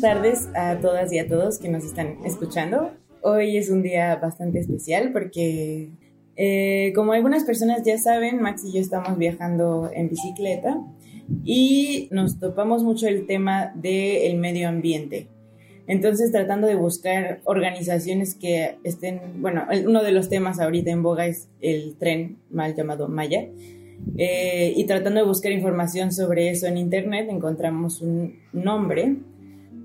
Buenas tardes a todas y a todos que nos están escuchando. Hoy es un día bastante especial porque, eh, como algunas personas ya saben, Max y yo estamos viajando en bicicleta y nos topamos mucho el tema del medio ambiente. Entonces, tratando de buscar organizaciones que estén, bueno, uno de los temas ahorita en boga es el tren mal llamado Maya. Eh, y tratando de buscar información sobre eso en internet, encontramos un nombre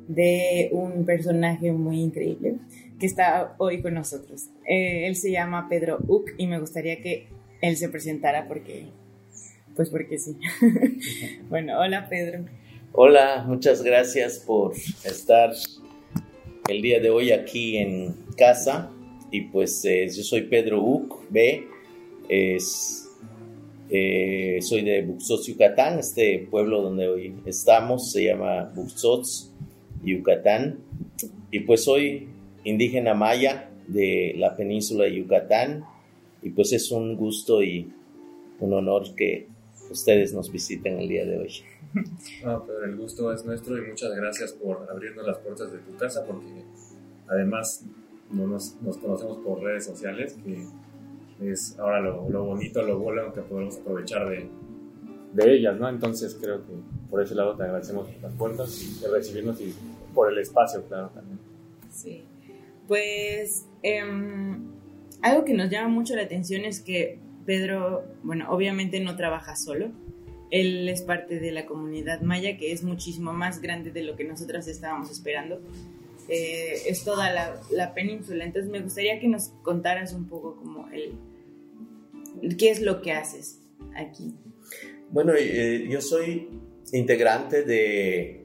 de un personaje muy increíble que está hoy con nosotros. Eh, él se llama Pedro Uc y me gustaría que él se presentara porque, pues porque sí. bueno, hola Pedro. Hola, muchas gracias por estar el día de hoy aquí en casa. Y pues eh, yo soy Pedro Uc B. Es, eh, soy de Buxots, Yucatán. Este pueblo donde hoy estamos se llama Buxots, Yucatán. Y pues soy indígena maya de la península de Yucatán. Y pues es un gusto y un honor que ustedes nos visiten el día de hoy. No, pero el gusto es nuestro y muchas gracias por abrirnos las puertas de tu casa porque además no nos, nos conocemos por redes sociales, que es ahora lo, lo, bonito, lo bueno que podemos aprovechar de, de ellas, ¿no? Entonces creo que por ese lado te agradecemos las puertas de recibirnos y por el espacio, claro, también. Sí, pues eh, algo que nos llama mucho la atención es que Pedro, bueno, obviamente no trabaja solo, él es parte de la comunidad maya, que es muchísimo más grande de lo que nosotras estábamos esperando. Eh, es toda la, península. Entonces me gustaría que nos contaras un poco como el, qué es lo que haces aquí. Bueno, eh, yo soy integrante de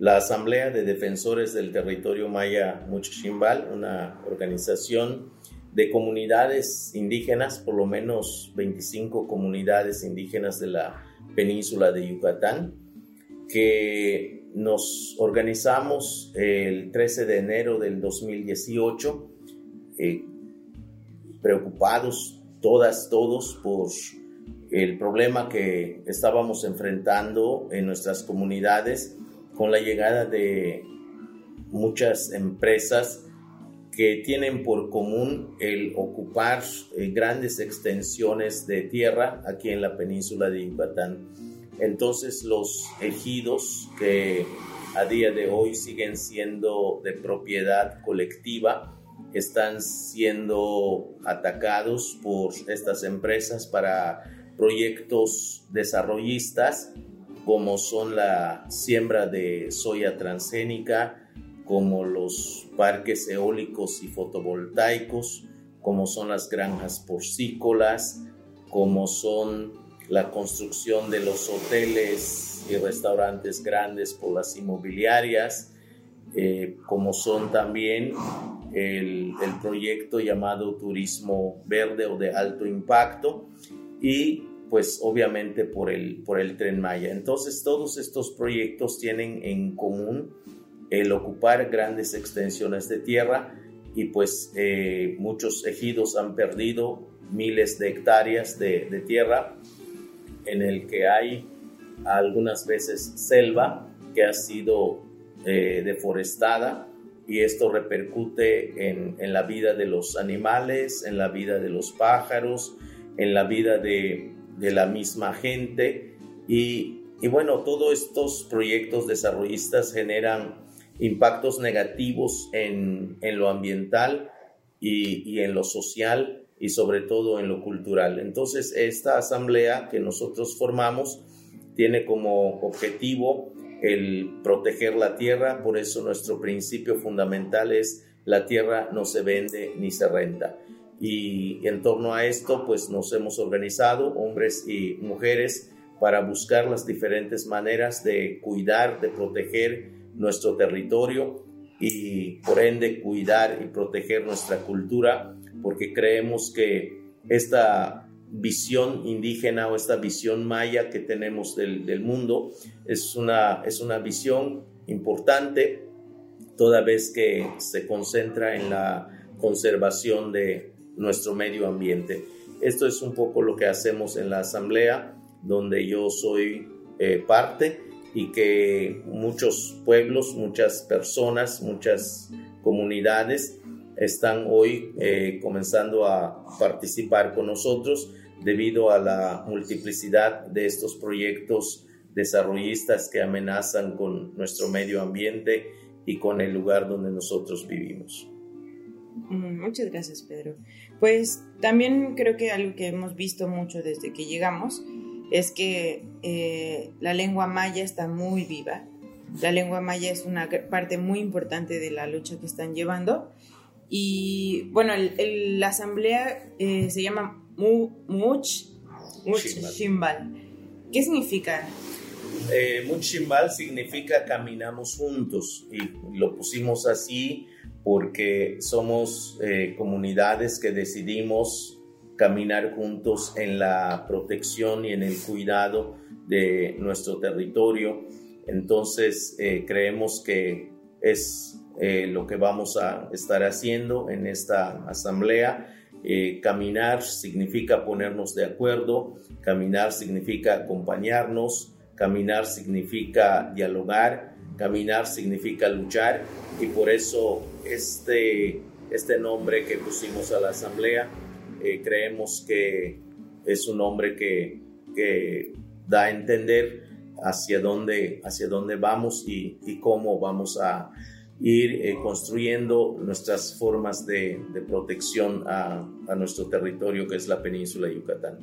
la Asamblea de Defensores del Territorio Maya Muchichimbal, una organización de comunidades indígenas, por lo menos 25 comunidades indígenas de la península de Yucatán, que nos organizamos el 13 de enero del 2018, eh, preocupados todas, todos por el problema que estábamos enfrentando en nuestras comunidades con la llegada de muchas empresas que tienen por común el ocupar eh, grandes extensiones de tierra aquí en la península de Yucatán. Entonces los ejidos que a día de hoy siguen siendo de propiedad colectiva están siendo atacados por estas empresas para proyectos desarrollistas como son la siembra de soya transgénica, como los parques eólicos y fotovoltaicos, como son las granjas porcícolas, como son la construcción de los hoteles y restaurantes grandes por las inmobiliarias, eh, como son también el, el, proyecto llamado turismo verde o de alto impacto y pues obviamente por el, por el tren Maya. Entonces todos estos proyectos tienen en común el ocupar grandes extensiones de tierra y pues eh, muchos ejidos han perdido miles de hectáreas de, tierra en el que hay algunas veces selva que ha sido eh, deforestada y esto repercute en, en, la vida de los animales, en la vida de los pájaros, en la vida de, de la misma gente y, y bueno, todos estos proyectos desarrollistas generan impactos negativos en, lo ambiental y, en lo social y sobre todo en lo cultural. Entonces, esta asamblea que nosotros formamos tiene como objetivo el proteger la tierra, por eso nuestro principio fundamental es la tierra no se vende ni se renta. Y en torno a esto, pues nos hemos organizado, hombres y mujeres, para buscar las diferentes maneras de cuidar, de proteger nuestro territorio y por ende cuidar y proteger nuestra cultura, porque creemos que esta visión indígena o esta visión maya que tenemos del, mundo es una, es una visión importante toda vez que se concentra en la conservación de nuestro medio ambiente. Esto es un poco lo que hacemos en la asamblea, donde yo soy eh, parte y que muchos pueblos, muchas personas, muchas comunidades están hoy eh, comenzando a participar con nosotros debido a la multiplicidad de estos proyectos desarrollistas que amenazan con nuestro medio ambiente y con el lugar donde nosotros vivimos. Mm, muchas gracias, Pedro. Pues también creo que algo que hemos visto mucho desde que llegamos es que eh, la lengua maya está muy viva. La lengua maya es una parte muy importante de la lucha que están llevando. Y bueno, la asamblea eh, se llama Much, Shimbal. ¿Qué significa? Eh, Much Shimbal significa caminamos juntos y lo pusimos así porque somos eh, comunidades que decidimos caminar juntos en la protección y en el cuidado de nuestro territorio. Entonces eh, creemos que es eh, lo que vamos a estar haciendo en esta asamblea. caminar significa ponernos de acuerdo, caminar significa acompañarnos, caminar significa dialogar, caminar significa luchar y por eso este, este nombre que pusimos a la asamblea eh, creemos que es un nombre que, que, da a entender hacia dónde, hacia dónde vamos y, cómo vamos a ir eh, construyendo nuestras formas de, de protección a, a, nuestro territorio que es la península de Yucatán.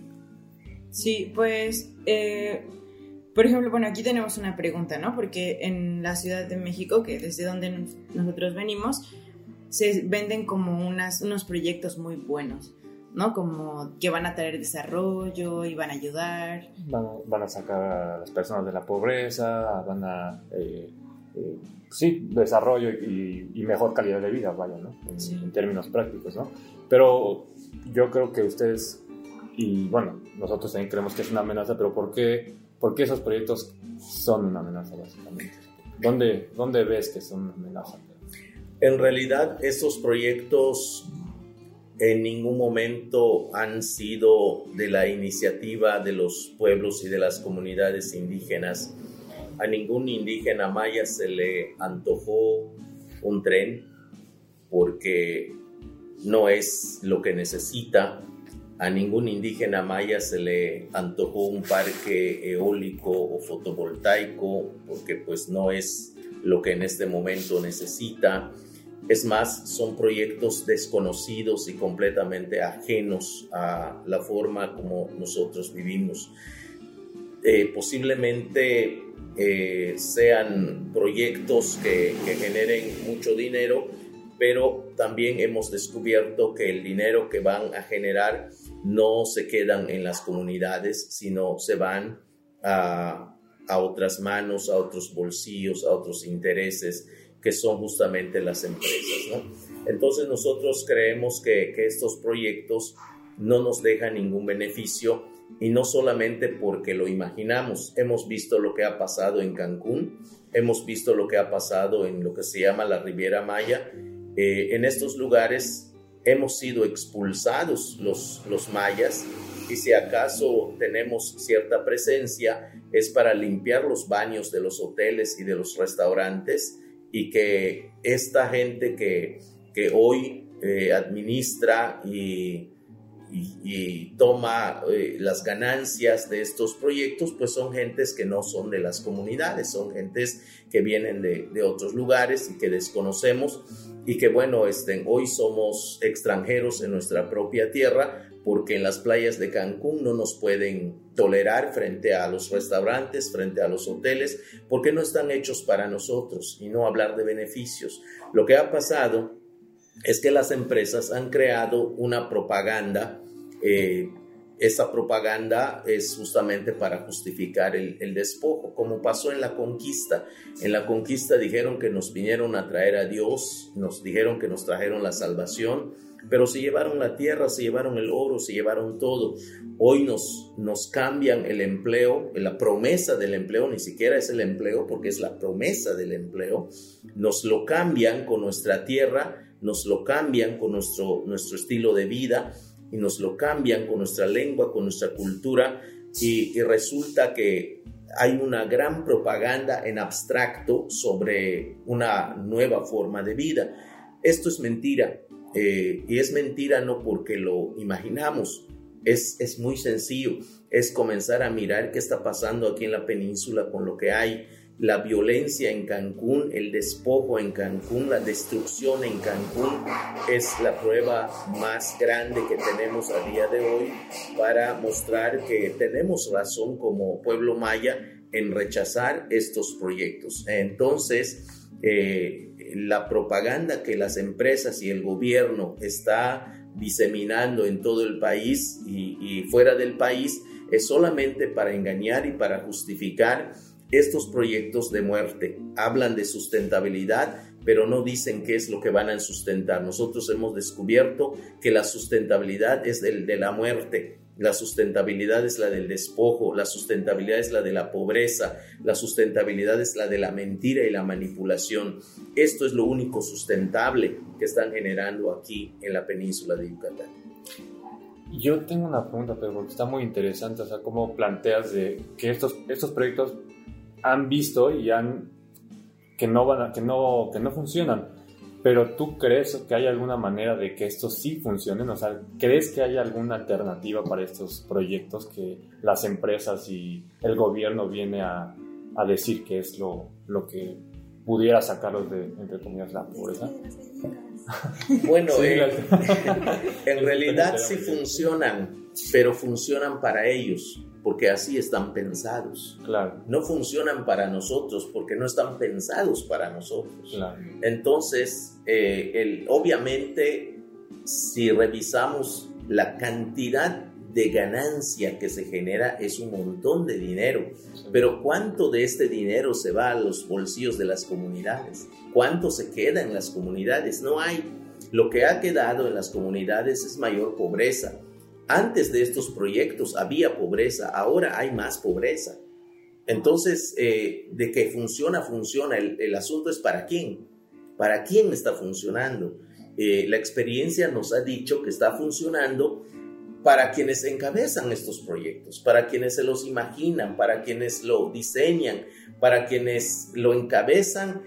Sí, pues eh, por ejemplo, bueno, aquí tenemos una pregunta, ¿no? Porque en la Ciudad de México, que desde donde nosotros venimos, se venden como unas, unos proyectos muy buenos, ¿no? Como que van a traer desarrollo y van a ayudar. Van, a sacar a las personas de la pobreza, van a... Eh, eh, sí, desarrollo y, mejor calidad de vida, vaya, ¿no? En, en, términos prácticos, ¿no? Pero yo creo que ustedes, y bueno, nosotros también creemos que es una amenaza, pero ¿por qué ¿Por qué esos proyectos son una amenaza básicamente? ¿Dónde, dónde ves que son una amenaza? En realidad, esos proyectos en ningún momento han sido de la iniciativa de los pueblos y de las comunidades indígenas. A ningún indígena maya se le antojó un tren porque no es lo que necesita a ningún indígena maya se le antojó un parque eólico o fotovoltaico porque pues no es lo que en este momento necesita. Es más, son proyectos desconocidos y completamente ajenos a la forma como nosotros vivimos. Eh, posiblemente eh, sean proyectos que, que generen mucho dinero, pero también hemos descubierto que el dinero que van a generar no se quedan en las comunidades, sino se van a, otras manos, a otros bolsillos, a otros intereses que son justamente las empresas. Entonces nosotros creemos que, que estos proyectos no nos dejan ningún beneficio y no solamente porque lo imaginamos, hemos visto lo que ha pasado en Cancún, hemos visto lo que ha pasado en lo que se llama la Riviera Maya, eh, en estos lugares hemos sido expulsados los, los mayas y si acaso tenemos cierta presencia es para limpiar los baños de los hoteles y de los restaurantes y que esta gente que, que hoy eh, administra y, y, toma eh, las ganancias de estos proyectos, pues son gentes que no son de las comunidades, son gentes que vienen de, de otros lugares y que desconocemos y que bueno, este, hoy somos extranjeros en nuestra propia tierra porque en las playas de Cancún no nos pueden tolerar frente a los restaurantes, frente a los hoteles, porque no están hechos para nosotros y no hablar de beneficios. Lo que ha pasado es que las empresas han creado una propaganda eh, esa propaganda es justamente para justificar el, despojo, como pasó en la conquista. En la conquista dijeron que nos vinieron a traer a Dios, nos dijeron que nos trajeron la salvación, pero se llevaron la tierra, se llevaron el oro, se llevaron todo. Hoy nos, nos cambian el empleo, la promesa del empleo, ni siquiera es el empleo, porque es la promesa del empleo, nos lo cambian con nuestra tierra, nos lo cambian con nuestro, nuestro estilo de vida y nos lo cambian con nuestra lengua, con nuestra cultura y, resulta que hay una gran propaganda en abstracto sobre una nueva forma de vida. Esto es mentira. Eh, y es mentira no porque lo imaginamos, es, es muy sencillo, es comenzar a mirar qué está pasando aquí en la península con lo que hay la violencia en Cancún, el despojo en Cancún, la destrucción en Cancún es la prueba más grande que tenemos a día de hoy para mostrar que tenemos razón como pueblo maya en rechazar estos proyectos. Entonces, eh, la propaganda que las empresas y el gobierno está diseminando en todo el país y, y fuera del país es solamente para engañar y para justificar estos proyectos de muerte hablan de sustentabilidad, pero no dicen qué es lo que van a sustentar. Nosotros hemos descubierto que la sustentabilidad es el de la muerte, la sustentabilidad es la del despojo, la sustentabilidad es la de la pobreza, la sustentabilidad es la de la mentira y la manipulación. Esto es lo único sustentable que están generando aquí en la península de Yucatán. Yo tengo una pregunta, pero está muy interesante, o sea, cómo planteas de que estos, estos proyectos han visto y han que no van a, que no que no funcionan. Pero tú crees que hay alguna manera de que estos sí funcionen, o sea, ¿crees que hay alguna alternativa para estos proyectos que las empresas y el gobierno viene a, a decir que es lo, lo que pudiera sacarlos de, entre comillas, la pobreza? Bueno, eh, en realidad sí funcionan, pero funcionan para ellos porque así están pensados. Claro. No funcionan para nosotros porque no están pensados para nosotros. Claro. Entonces, eh, el, obviamente, si revisamos la cantidad de ganancia que se genera es un montón de dinero, pero ¿cuánto de este dinero se va a los bolsillos de las comunidades? ¿Cuánto se queda en las comunidades? No hay. Lo que ha quedado en las comunidades es mayor pobreza, antes de estos proyectos había pobreza, ahora hay más pobreza. Entonces, eh, de que funciona, funciona. El, asunto es para quién. ¿Para quién está funcionando? Eh, la experiencia nos ha dicho que está funcionando para quienes encabezan estos proyectos, para quienes se los imaginan, para quienes lo diseñan, para quienes lo encabezan,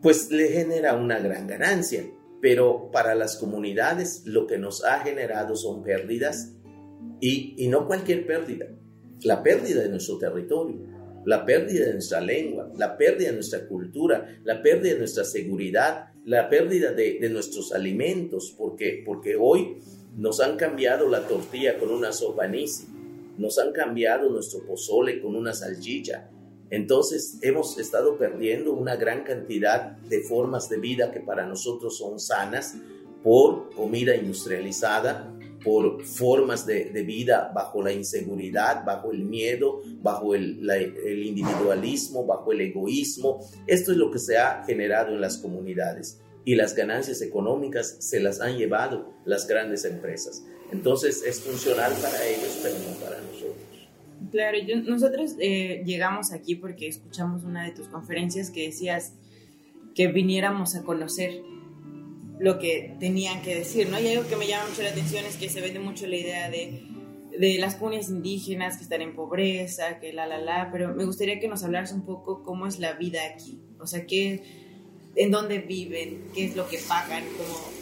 pues le genera una gran ganancia pero para las comunidades lo que nos ha generado son pérdidas y, y, no cualquier pérdida, la pérdida de nuestro territorio, la pérdida de nuestra lengua, la pérdida de nuestra cultura, la pérdida de nuestra seguridad, la pérdida de, de nuestros alimentos, porque, porque hoy nos han cambiado la tortilla con una sopa nisi, nos han cambiado nuestro pozole con una salchicha, entonces hemos estado perdiendo una gran cantidad de formas de vida que para nosotros son sanas por comida industrializada, por formas de, vida bajo la inseguridad, bajo el miedo, bajo el, el, individualismo, bajo el egoísmo. Esto es lo que se ha generado en las comunidades y las ganancias económicas se las han llevado las grandes empresas. Entonces es funcional para ellos, pero no para nosotros. Claro, nosotros eh, llegamos aquí porque escuchamos una de tus conferencias que decías que viniéramos a conocer lo que tenían que decir, ¿no? Y algo que me llama mucho la atención es que se vende mucho la idea de, de las comunidades indígenas que están en pobreza, que la, la, la, pero me gustaría que nos hablaras un poco cómo es la vida aquí, o sea, qué, en dónde viven, qué es lo que pagan, cómo,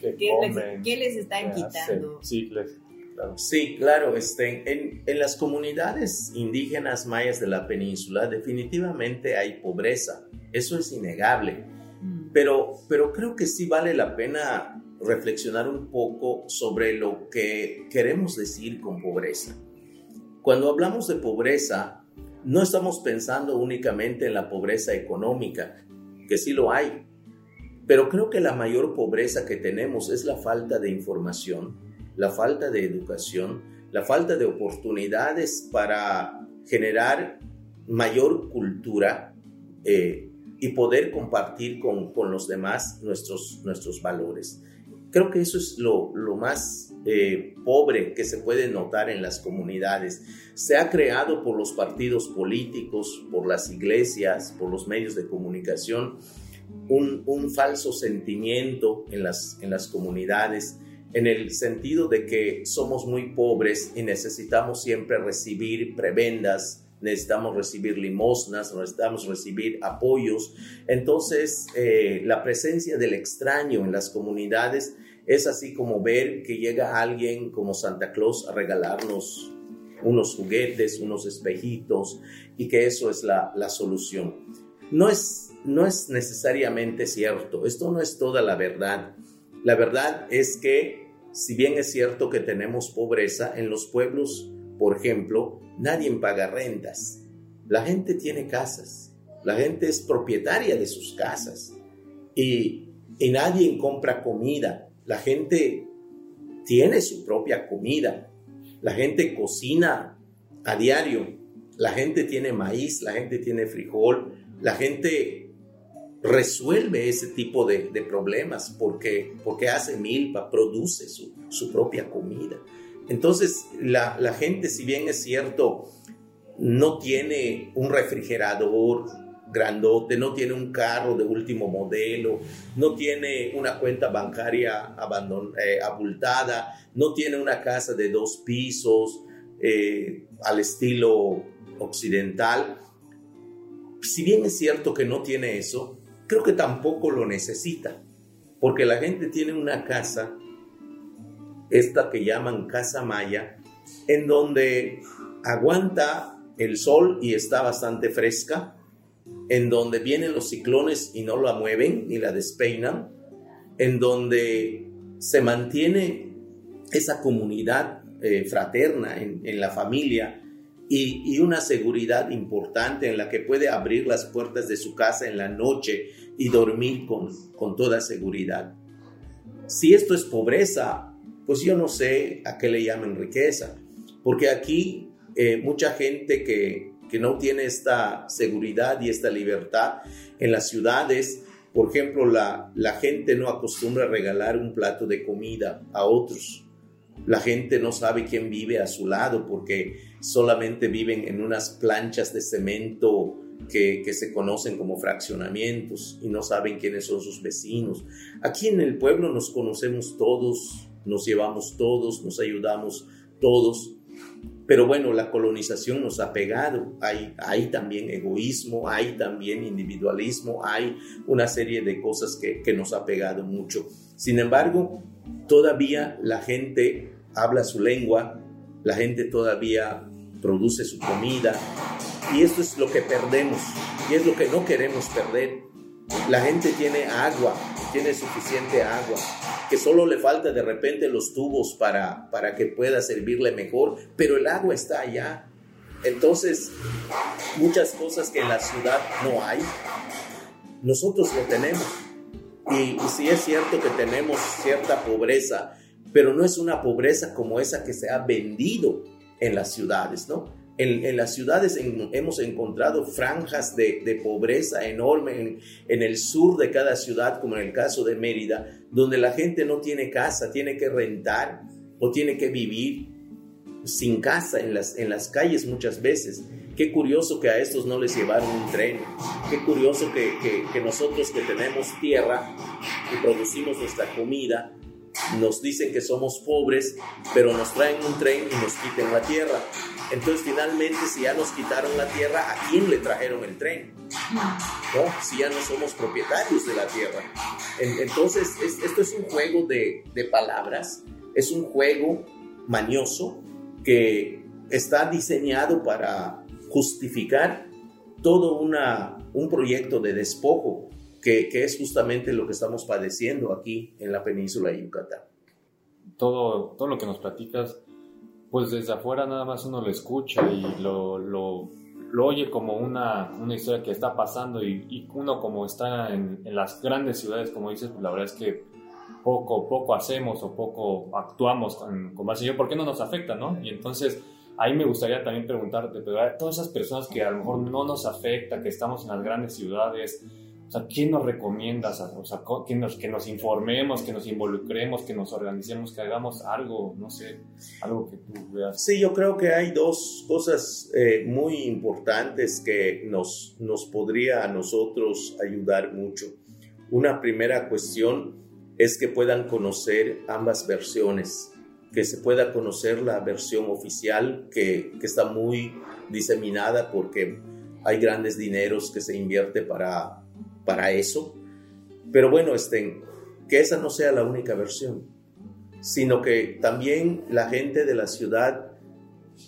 ¿Qué, les, les, están quitando. Sí, les, Sí, claro, este, en, en, las comunidades indígenas mayas de la península definitivamente hay pobreza, eso es innegable, mm. pero, pero creo que sí vale la pena reflexionar un poco sobre lo que queremos decir con pobreza. Cuando hablamos de pobreza, no estamos pensando únicamente en la pobreza económica, que sí lo hay, pero creo que la mayor pobreza que tenemos es la falta de información la falta de educación, la falta de oportunidades para generar mayor cultura eh, y poder compartir con, los demás nuestros, nuestros valores. Creo que eso es lo, más eh, pobre que se puede notar en las comunidades. Se ha creado por los partidos políticos, por las iglesias, por los medios de comunicación, un, un falso sentimiento en las, en las comunidades en el sentido de que somos muy pobres y necesitamos siempre recibir prebendas necesitamos recibir limosnas, necesitamos recibir apoyos. Entonces, eh, la presencia del extraño en las comunidades es así como ver que llega alguien como Santa Claus a regalarnos unos juguetes, unos espejitos, y que eso es la, la solución. No es, no es necesariamente cierto, esto no es toda la verdad. La verdad es que, si bien es cierto que tenemos pobreza, en los pueblos, por ejemplo, nadie paga rentas. La gente tiene casas, la gente es propietaria de sus casas y, y nadie compra comida. La gente tiene su propia comida. La gente cocina a diario. La gente tiene maíz, la gente tiene frijol. La gente resuelve ese tipo de, problemas porque, porque hace milpa, produce su, su propia comida. Entonces, la, la, gente, si bien es cierto, no tiene un refrigerador grandote, no tiene un carro de último modelo, no tiene una cuenta bancaria eh, abultada, no tiene una casa de dos pisos eh, al estilo occidental. Si bien es cierto que no tiene eso, creo que tampoco lo necesita, porque la gente tiene una casa, esta que llaman casa maya, en donde aguanta el sol y está bastante fresca, en donde vienen los ciclones y no la mueven ni la despeinan, en donde se mantiene esa comunidad eh, fraterna en, la familia y, una seguridad importante en la que puede abrir las puertas de su casa en la noche y dormir con, con toda seguridad. Si esto es pobreza, pues yo no sé a qué le llaman riqueza, porque aquí eh, mucha gente que, que no tiene esta seguridad y esta libertad en las ciudades, por ejemplo, la, la gente no acostumbra a regalar un plato de comida a otros. La gente no sabe quién vive a su lado porque solamente viven en unas planchas de cemento que, se conocen como fraccionamientos y no saben quiénes son sus vecinos. Aquí en el pueblo nos conocemos todos, nos llevamos todos, nos ayudamos todos. Pero bueno, la colonización nos ha pegado. Hay, también egoísmo, hay también individualismo, hay una serie de cosas que nos ha pegado mucho. Sin embargo, todavía la gente habla su lengua, la gente todavía produce su comida, y esto es lo que perdemos y es lo que no queremos perder. La gente tiene agua, tiene suficiente agua, que solo le falta de repente los tubos para, para que pueda servirle mejor, pero el agua está allá. Entonces, muchas cosas que en la ciudad no hay, nosotros lo tenemos. Y, y sí es cierto que tenemos cierta pobreza, pero no es una pobreza como esa que se ha vendido en las ciudades, ¿no? En, las ciudades hemos encontrado franjas de, pobreza enorme en, el sur de cada ciudad, como en el caso de Mérida, donde la gente no tiene casa, tiene que rentar o tiene que vivir sin casa en las, en las calles muchas veces. Qué curioso que a estos no les llevaron un tren. Qué curioso que, que nosotros que tenemos tierra y producimos nuestra comida, nos dicen que somos pobres, pero nos traen un tren y nos quiten la tierra. Entonces, finalmente, si ya nos quitaron la tierra, ¿a quién le trajeron el tren? ¿No? Si ya no somos propietarios de la tierra. Entonces, esto es un juego de, palabras, es un juego mañoso que está diseñado para justificar todo un proyecto de despojo, que, que, es justamente lo que estamos padeciendo aquí en la península de Yucatán. Todo, todo lo que nos platicas pues desde afuera nada más uno lo escucha y lo, lo, lo oye como una, una, historia que está pasando y, y uno como está en, en, las grandes ciudades, como dices, pues la verdad es que poco, poco hacemos o poco actuamos con, con base yo, ¿por qué no nos afecta, no? Y entonces ahí me gustaría también preguntarte, pero todas esas personas que a lo mejor no nos afecta, que estamos en las grandes ciudades, o sea, ¿quién nos recomiendas? O sea, que nos, que nos informemos, que nos involucremos, que nos organicemos, que hagamos algo, no sé, algo que tú veas. Sí, yo creo que hay dos cosas eh, muy importantes que nos, nos podría a nosotros ayudar mucho. Una primera cuestión es que puedan conocer ambas versiones, que se pueda conocer la versión oficial que, que está muy diseminada porque hay grandes dineros que se invierte para, para eso. Pero bueno, este, que esa no sea la única versión, sino que también la gente de la ciudad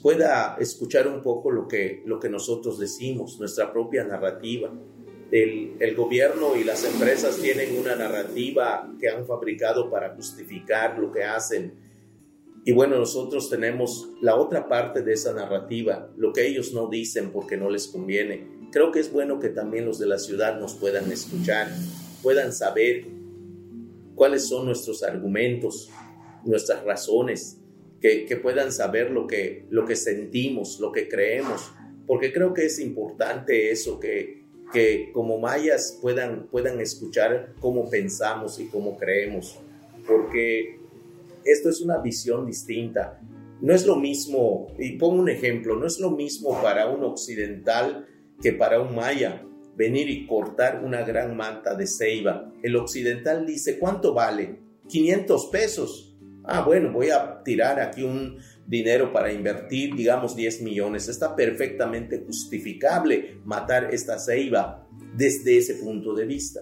pueda escuchar un poco lo que, lo que nosotros decimos, nuestra propia narrativa. El, gobierno y las empresas tienen una narrativa que han fabricado para justificar lo que hacen. Y bueno, nosotros tenemos la otra parte de esa narrativa, lo que ellos no dicen porque no les conviene. Creo que es bueno que también los de la ciudad nos puedan escuchar, puedan saber cuáles son nuestros argumentos, nuestras razones, que, puedan saber lo que, lo que sentimos, lo que creemos, porque creo que es importante eso, que, que como mayas puedan, puedan escuchar cómo pensamos y cómo creemos, porque esto es una visión distinta. No es lo mismo, y pongo un ejemplo, no es lo mismo para un occidental que para un maya venir y cortar una gran manta de ceiba. El occidental dice, ¿cuánto vale? 500 pesos ah, bueno, voy a tirar aquí un dinero para invertir, digamos 10 millones. Está perfectamente justificable matar esta ceiba desde ese punto de vista.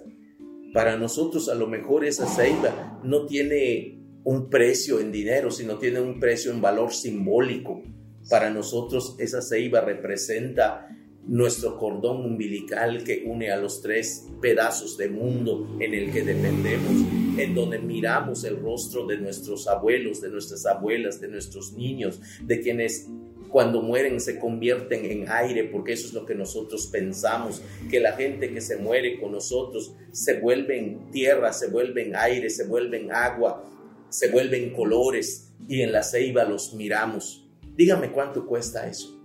Para nosotros a lo mejor esa ceiba no tiene un precio en dinero, sino tiene un precio en valor simbólico. Para nosotros esa ceiba representa nuestro cordón umbilical que une a los tres pedazos de mundo en el que dependemos, en donde miramos el rostro de nuestros abuelos, de nuestras abuelas, de nuestros niños, de quienes cuando mueren se convierten en aire, porque eso es lo que nosotros pensamos, que la gente que se muere con nosotros se vuelven tierra, se vuelven aire, se vuelven agua, se vuelven colores y en la ceiba los miramos. Dígame cuánto cuesta eso.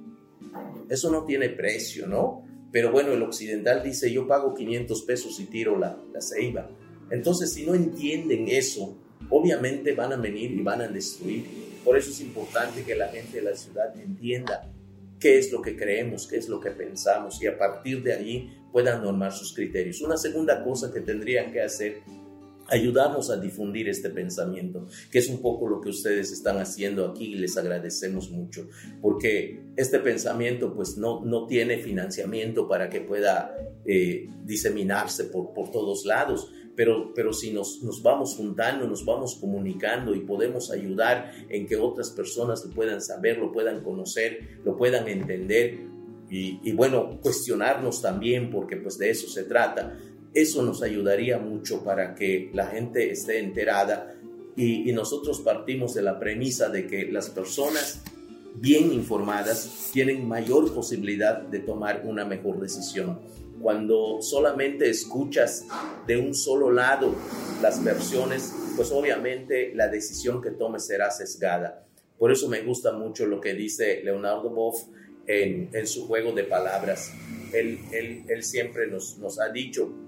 Eso no tiene precio, ¿no? Pero bueno, el occidental dice, yo pago 500 pesos y tiro la, la ceiba. Entonces, si no entienden eso, obviamente van a venir y van a destruir. Por eso es importante que la gente de la ciudad entienda qué es lo que creemos, qué es lo que pensamos y a partir de ahí puedan normar sus criterios. Una segunda cosa que tendrían que hacer ayudamos a difundir este pensamiento, que es un poco lo que ustedes están haciendo aquí y les agradecemos mucho, porque este pensamiento pues no, no tiene financiamiento para que pueda eh, diseminarse por, por todos lados, pero, pero si nos, nos, vamos juntando, nos vamos comunicando y podemos ayudar en que otras personas lo puedan saber, lo puedan conocer, lo puedan entender y, y bueno, cuestionarnos también, porque pues de eso se trata eso nos ayudaría mucho para que la gente esté enterada y, nosotros partimos de la premisa de que las personas bien informadas tienen mayor posibilidad de tomar una mejor decisión. Cuando solamente escuchas de un solo lado las versiones, pues obviamente la decisión que tomes será sesgada. Por eso me gusta mucho lo que dice Leonardo Boff en, su juego de palabras. Él, él, siempre nos, nos ha dicho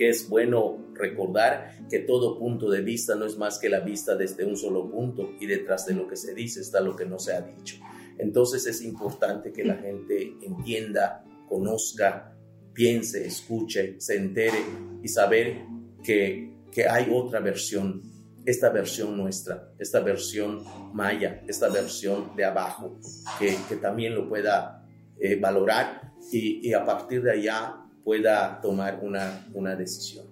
que es bueno recordar que todo punto de vista no es más que la vista desde un solo punto y detrás de lo que se dice está lo que no se ha dicho. Entonces es importante que la gente entienda, conozca, piense, escuche, se entere y saber que, que hay otra versión, esta versión nuestra, esta versión maya, esta versión de abajo, que, que también lo pueda eh, valorar y, y a partir de allá pueda tomar una, una decisión.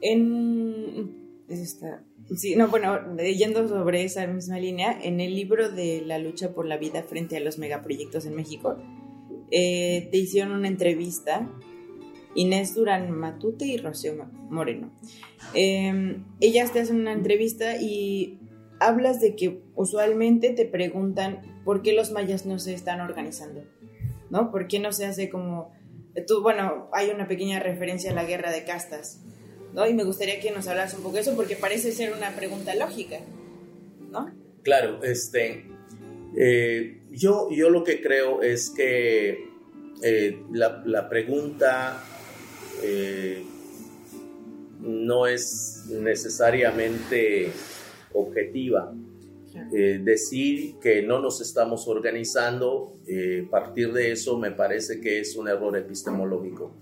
En esta, sí, no, bueno, leyendo sobre esa misma línea, en el libro de la lucha por la vida frente a los megaproyectos en México, eh, te hicieron una entrevista Inés Durán Matute y Rocío Moreno. Em, ellas te hacen una entrevista y hablas de que usualmente te preguntan por qué los mayas no se están organizando, ¿no? ¿Por qué no se hace como Tú, bueno, hay una pequeña referencia a la guerra de castas, ¿no? Y me gustaría que nos hablas un poco de eso porque parece ser una pregunta lógica, ¿no? Claro, este, eh, yo, yo lo que creo es que eh, la, pregunta eh, no es necesariamente objetiva. Eh, decir que no nos estamos organizando, eh, a partir de eso me parece que es un error epistemológico.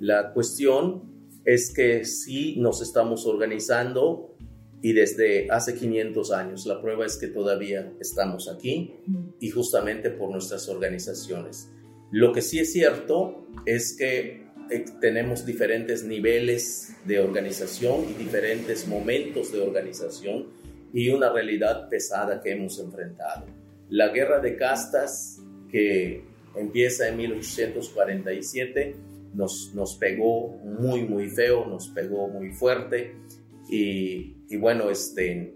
La cuestión es que sí nos estamos organizando y desde hace 500 años. La prueba es que todavía estamos aquí y justamente por nuestras organizaciones. Lo que sí es cierto es que eh, tenemos diferentes niveles de organización y diferentes momentos de organización y una realidad pesada que hemos enfrentado. La guerra de castas que empieza en 1847 nos, nos pegó muy, muy feo, nos pegó muy fuerte y, y bueno, este,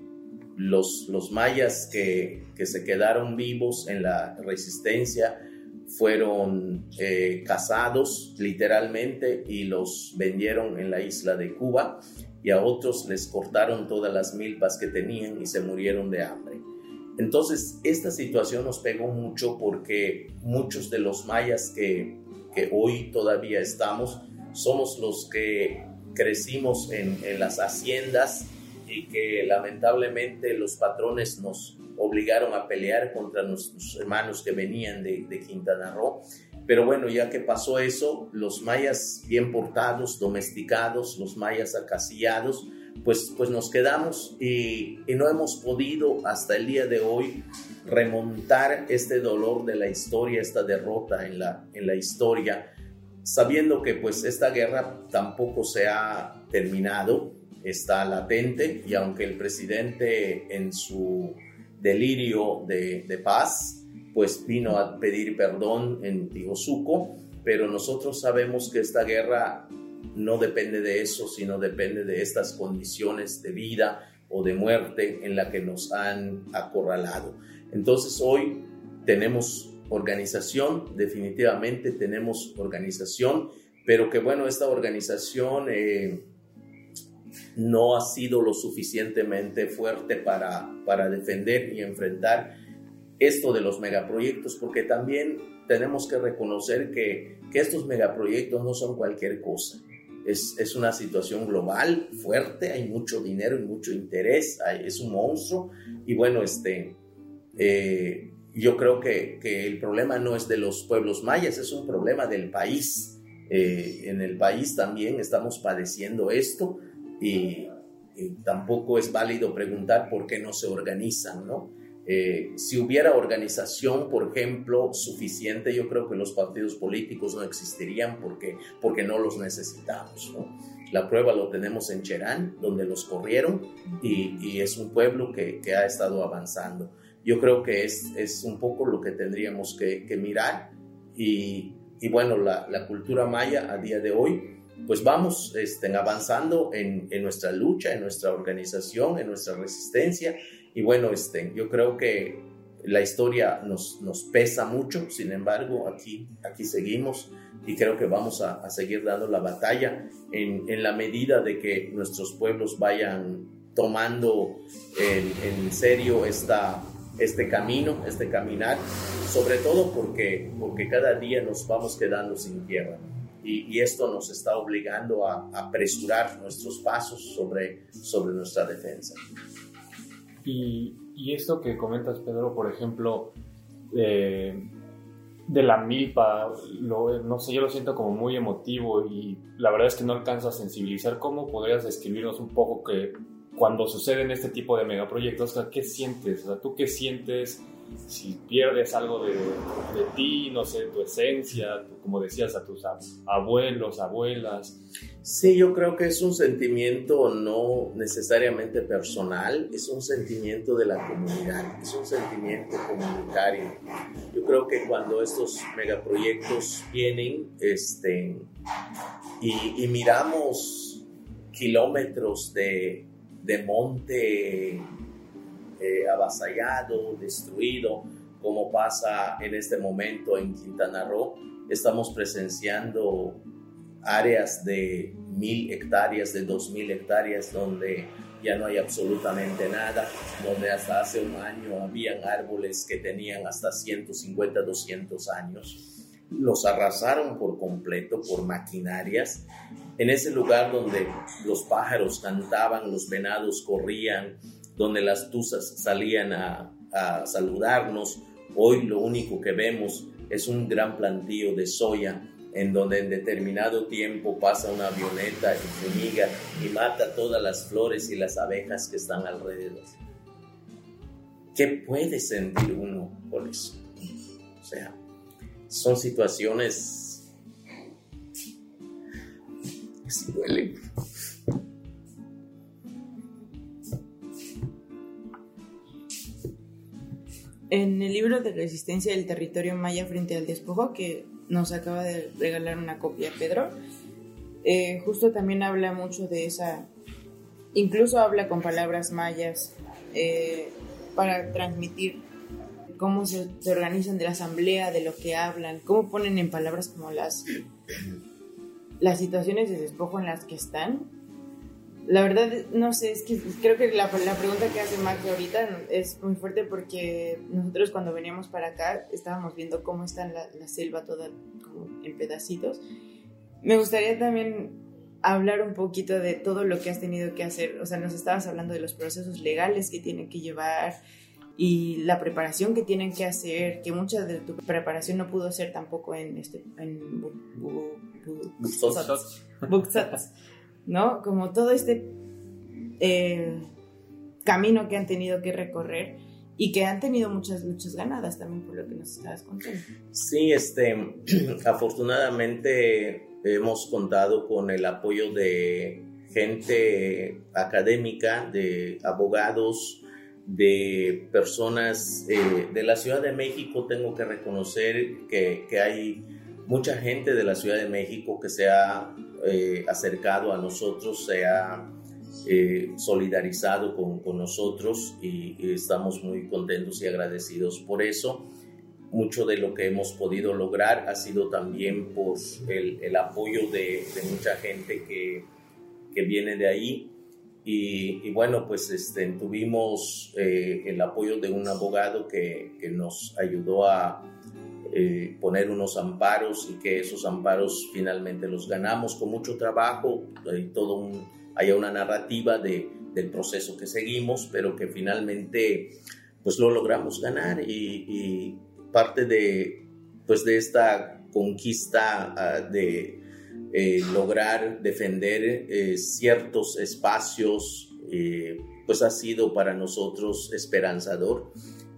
los, los mayas que, que, se quedaron vivos en la resistencia fueron eh, cazados literalmente y los vendieron en la isla de Cuba y a otros les cortaron todas las milpas que tenían y se murieron de hambre. Entonces, esta situación nos pegó mucho porque muchos de los mayas que, que hoy todavía estamos somos los que crecimos en, en las haciendas y que lamentablemente los patrones nos obligaron a pelear contra nuestros hermanos que venían de, de, Quintana Roo. Pero bueno, ya que pasó eso, los mayas bien portados, domesticados, los mayas acasillados, pues, pues nos quedamos y, y no hemos podido hasta el día de hoy remontar este dolor de la historia, esta derrota en la, en la historia, sabiendo que pues esta guerra tampoco se ha terminado, está latente y aunque el presidente en su delirio de, de paz, pues vino a pedir perdón en Tijosuco, pero nosotros sabemos que esta guerra no depende de eso, sino depende de estas condiciones de vida o de muerte en la que nos han acorralado. Entonces hoy tenemos organización, definitivamente tenemos organización, pero que bueno, esta organización eh, no ha sido lo suficientemente fuerte para, para defender y enfrentar esto de los megaproyectos, porque también tenemos que reconocer que, que estos megaproyectos no son cualquier cosa. Es, es, una situación global, fuerte, hay mucho dinero y mucho interés, hay, es un monstruo. Y bueno, este, eh, yo creo que, el problema no es de los pueblos mayas, es un problema del país. Eh, en el país también estamos padeciendo esto y, tampoco es válido preguntar por qué no se organizan, ¿no? Eh, si hubiera organización, por ejemplo, suficiente, yo creo que los partidos políticos no existirían porque, porque no los necesitamos, ¿no? La prueba lo tenemos en Cherán, donde los corrieron y, y es un pueblo que, que ha estado avanzando yo creo que es, es un poco lo que tendríamos que, que mirar y, y bueno, la, la, cultura maya a día de hoy, pues vamos este, avanzando en, en, nuestra lucha, en nuestra organización, en nuestra resistencia y bueno, este, yo creo que la historia nos, nos pesa mucho, sin embargo, aquí, aquí seguimos y creo que vamos a, a seguir dando la batalla en, en, la medida de que nuestros pueblos vayan tomando en, en serio esta, este camino, este caminar, sobre todo porque, porque cada día nos vamos quedando sin tierra. Y, y esto nos está obligando a, a, apresurar nuestros pasos sobre, sobre nuestra defensa. Y, y esto que comentas, Pedro, por ejemplo, eh, de la milpa, lo, no sé, yo lo siento como muy emotivo y la verdad es que no alcanzo a sensibilizar. ¿Cómo podrías describirnos un poco que cuando suceden este tipo de megaproyectos, ¿qué sientes? O sea, ¿tú qué sientes si pierdes algo de, de ti, no sé, tu esencia, como decías, a tus abuelos, abuelas? Sí, yo creo que es un sentimiento no necesariamente personal, es un sentimiento de la comunidad, es un sentimiento comunitario. Yo creo que cuando estos megaproyectos vienen este, y, y miramos kilómetros de, de monte eh, avasallado, destruido, como pasa en este momento en Quintana Roo. Estamos presenciando áreas de mil hectáreas, de dos mil hectáreas, donde ya no hay absolutamente nada, donde hasta hace un año habían árboles que tenían hasta 150, 200 años. Los arrasaron por completo por maquinarias en ese lugar donde los pájaros cantaban, los venados corrían, donde las tuzas salían a, saludarnos, hoy lo único que vemos es un gran plantío de soya en donde en determinado tiempo pasa una avioneta y fumiga y mata todas las flores y las abejas que están alrededor. ¿Qué puede sentir uno por eso? O sea, son situaciones que sí duelen. En el libro de Resistencia del Territorio Maya frente al despojo, que nos acaba de regalar una copia Pedro, eh, justo también habla mucho de esa, incluso habla con palabras mayas eh, para transmitir cómo se, se, organizan de la asamblea, de lo que hablan, cómo ponen en palabras como las, las situaciones de despojo en las que están la verdad, no sé, es que creo que la, la pregunta que hace Mac ahorita es muy fuerte porque nosotros cuando veníamos para acá estábamos viendo cómo está la, la selva toda como en pedacitos. Me gustaría también hablar un poquito de todo lo que has tenido que hacer. O sea, nos estabas hablando de los procesos legales que tienen que llevar y la preparación que tienen que hacer, que mucha de tu preparación no pudo ser tampoco en este en bu, bu, bu, ¿no? Como todo este eh, camino que han tenido que recorrer y que han tenido muchas luchas ganadas también por lo que nos estabas contando. Sí, este, afortunadamente hemos contado con el apoyo de gente académica, de abogados, de personas eh, de la Ciudad de México. Tengo que reconocer que, que hay mucha gente de la Ciudad de México que se ha eh, acercado a nosotros, se ha eh, solidarizado con, nosotros y, estamos muy contentos y agradecidos por eso. Mucho de lo que hemos podido lograr ha sido también por el, apoyo de, mucha gente que, que, viene de ahí. Y, bueno, pues este, tuvimos eh, el apoyo de un abogado que nos ayudó a, eh, poner unos amparos y que esos amparos finalmente los ganamos con mucho trabajo y todo un, haya una narrativa de, del proceso que seguimos, pero que finalmente pues lo logramos ganar y, parte de pues de esta conquista uh, de eh, lograr defender eh, ciertos espacios eh, pues ha sido para nosotros esperanzador.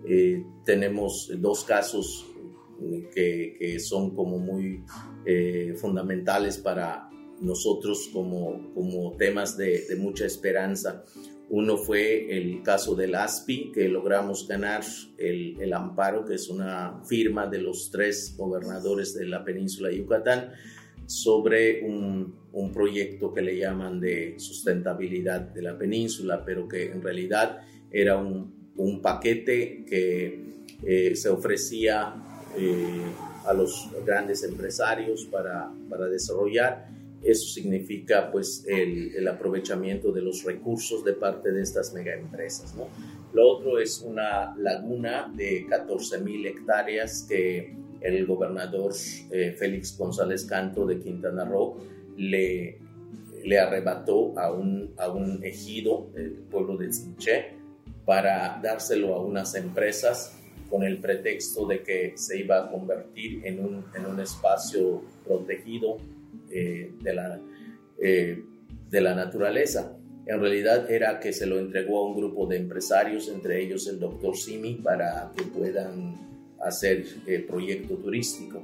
Eh, tenemos dos casos que, son como muy eh, fundamentales para nosotros como, como temas de, mucha esperanza. Uno fue el caso del ASPI, que logramos ganar el, amparo, que es una firma de los tres gobernadores de la península de Yucatán, sobre un, proyecto que le llaman de sustentabilidad de la península, pero que en realidad era un, un paquete que eh, se ofrecía eh, a los grandes empresarios para, para, desarrollar. Eso significa pues el, el, aprovechamiento de los recursos de parte de estas megaempresas. ¿no? Lo otro es una laguna de 14 mil hectáreas que el gobernador eh, Félix González Canto de Quintana Roo le, le arrebató a un, a un ejido, el pueblo de Sinché, para dárselo a unas empresas con el pretexto de que se iba a convertir en un, en un espacio protegido eh, de, la, eh, de la naturaleza. En realidad era que se lo entregó a un grupo de empresarios, entre ellos el doctor Simi, para que puedan hacer eh, proyecto turístico.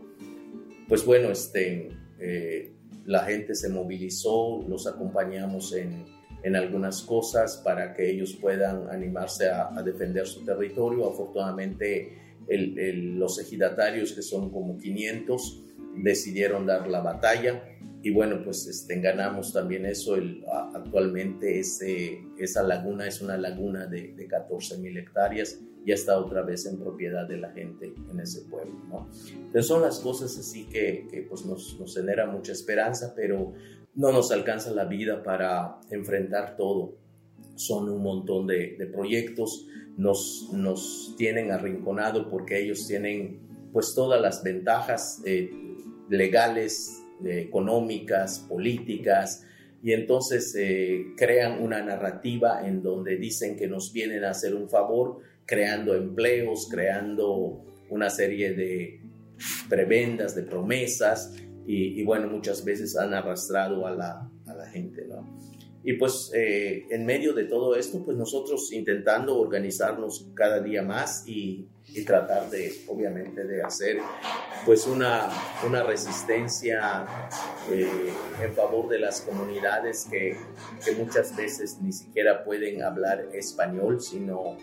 Pues bueno, este, eh, la gente se movilizó, los acompañamos en, en algunas cosas para que ellos puedan animarse a, a defender su territorio. Afortunadamente, el, el, los ejidatarios, que son como 500, decidieron dar la batalla y bueno, pues este, ganamos también eso. El, actualmente ese, esa laguna es una laguna de, de 14 mil hectáreas y está otra vez en propiedad de la gente en ese pueblo. ¿no? Entonces son las cosas así que, que pues nos, nos genera mucha esperanza, pero no nos alcanza la vida para enfrentar todo. Son un montón de, proyectos, nos, nos tienen arrinconado porque ellos tienen pues todas las ventajas eh, legales, eh, económicas, políticas, y entonces eh, crean una narrativa en donde dicen que nos vienen a hacer un favor, creando empleos, creando una serie de prebendas, de promesas, y, bueno, muchas veces han arrastrado a la, a la gente, ¿no? Y pues eh, en medio de todo esto, pues nosotros intentando organizarnos cada día más y, y tratar de, obviamente, de hacer pues una, una resistencia eh, en favor de las comunidades que, que, muchas veces ni siquiera pueden hablar español, sino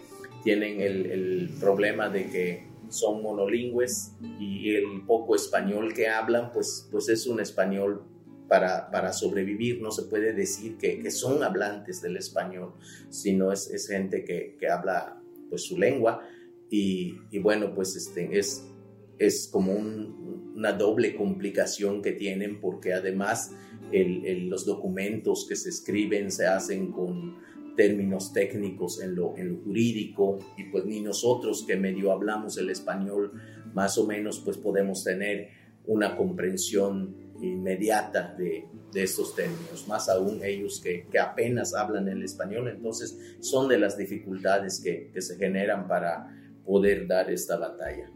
tienen el, el problema de que son monolingües y el poco español que hablan, pues, pues es un español para, para sobrevivir. No se puede decir que, que son hablantes del español, sino es, es gente que, que, habla pues su lengua y, y bueno, pues este, es, es como un, una doble complicación que tienen porque además el, el, los documentos que se escriben se hacen con términos técnicos en lo, en lo jurídico y pues ni nosotros que medio hablamos el español más o menos pues podemos tener una comprensión inmediata de, de estos términos, más aún ellos que, que, apenas hablan el español, entonces son de las dificultades que, que, se generan para poder dar esta batalla.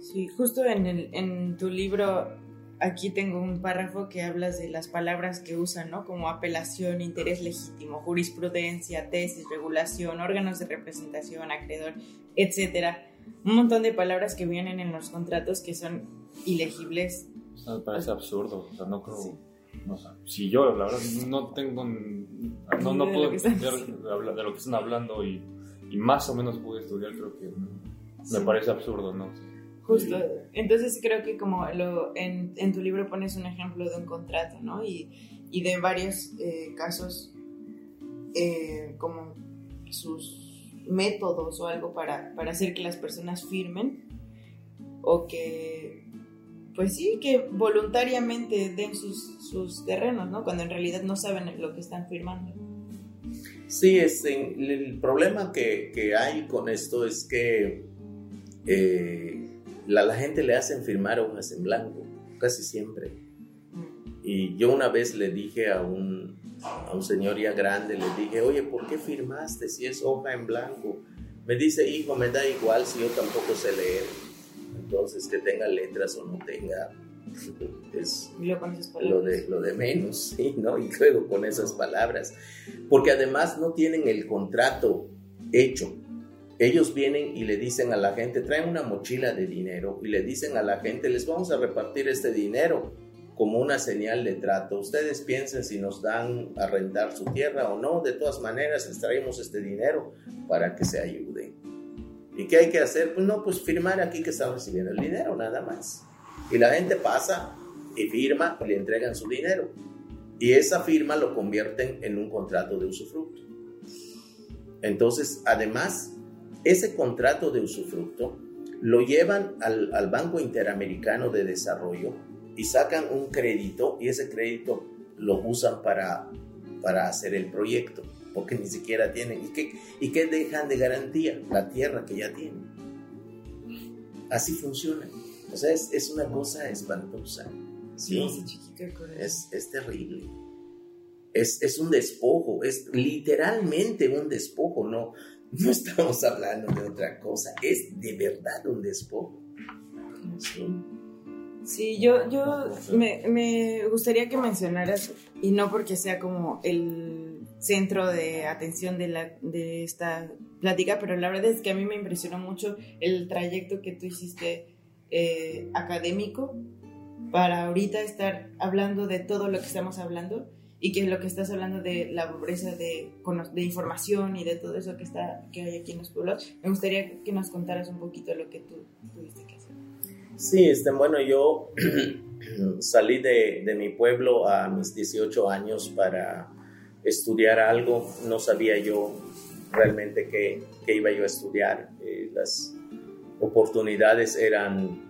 Sí, justo en, el, en tu libro aquí tengo un párrafo que hablas de las palabras que usan, ¿no? Como apelación, interés legítimo, jurisprudencia, tesis, regulación, órganos de representación, acreedor, etcétera. Un montón de palabras que vienen en los contratos que son ilegibles. me parece absurdo, o sea, no creo... Sí. No, o sea, si yo, la verdad, no tengo. No, no puedo entender de lo que están hablando y, y, más o menos pude estudiar, creo que me sí. parece absurdo, ¿no? Justo. Entonces creo que como lo, en, en, tu libro pones un ejemplo de un contrato, ¿no? Y, y de varios eh, casos eh, como sus métodos o algo para, para hacer que las personas firmen o que, pues sí, que voluntariamente den sus, sus terrenos, ¿no? Cuando en realidad no saben lo que están firmando. Sí, es, el problema que, que hay con esto es que eh, la, la, gente le hacen firmar hojas en blanco, casi siempre. Y yo una vez le dije a un, a un señor ya grande, le dije, oye, ¿por qué firmaste si es hoja en blanco? Me dice, hijo, me da igual si yo tampoco sé leer. Entonces, que tenga letras o no tenga, es lo de, lo de menos, ¿sí? ¿no? Y luego con esas palabras. Porque además no tienen el contrato hecho ellos vienen y le dicen a la gente, traen una mochila de dinero y le dicen a la gente, les vamos a repartir este dinero como una señal de trato. Ustedes piensen si nos dan a rentar su tierra o no. De todas maneras, les traemos este dinero para que se ayuden. ¿Y qué hay que hacer? Pues no, pues firmar aquí que están recibiendo el dinero, nada más. Y la gente pasa y firma y le entregan su dinero. Y esa firma lo convierten en un contrato de usufructo. Entonces, además, ese contrato de usufructo lo llevan al, al, Banco Interamericano de Desarrollo y sacan un crédito y ese crédito lo usan para, para hacer el proyecto, porque ni siquiera tienen. ¿Y qué, ¿Y qué dejan de garantía? La tierra que ya tienen. Así funciona. O sea, es, es una cosa espantosa. Sí, es, es terrible. Es, es un despojo, es literalmente un despojo, no, no estamos hablando de otra cosa, es de verdad un despojo. Sí, sí yo, yo me, me, gustaría que mencionaras, y no porque sea como el centro de atención de, la, de esta plática, pero la verdad es que a mí me impresionó mucho el trayecto que tú hiciste eh, académico para ahorita estar hablando de todo lo que estamos hablando y que lo que estás hablando de la pobreza de, de información y de todo eso que, está, que hay aquí en los pueblos, me gustaría que nos contaras un poquito lo que tú tuviste que hacer. Sí, este, bueno, yo salí de, de mi pueblo a mis 18 años para estudiar algo, no sabía yo realmente qué, qué iba yo a estudiar, eh, las oportunidades eran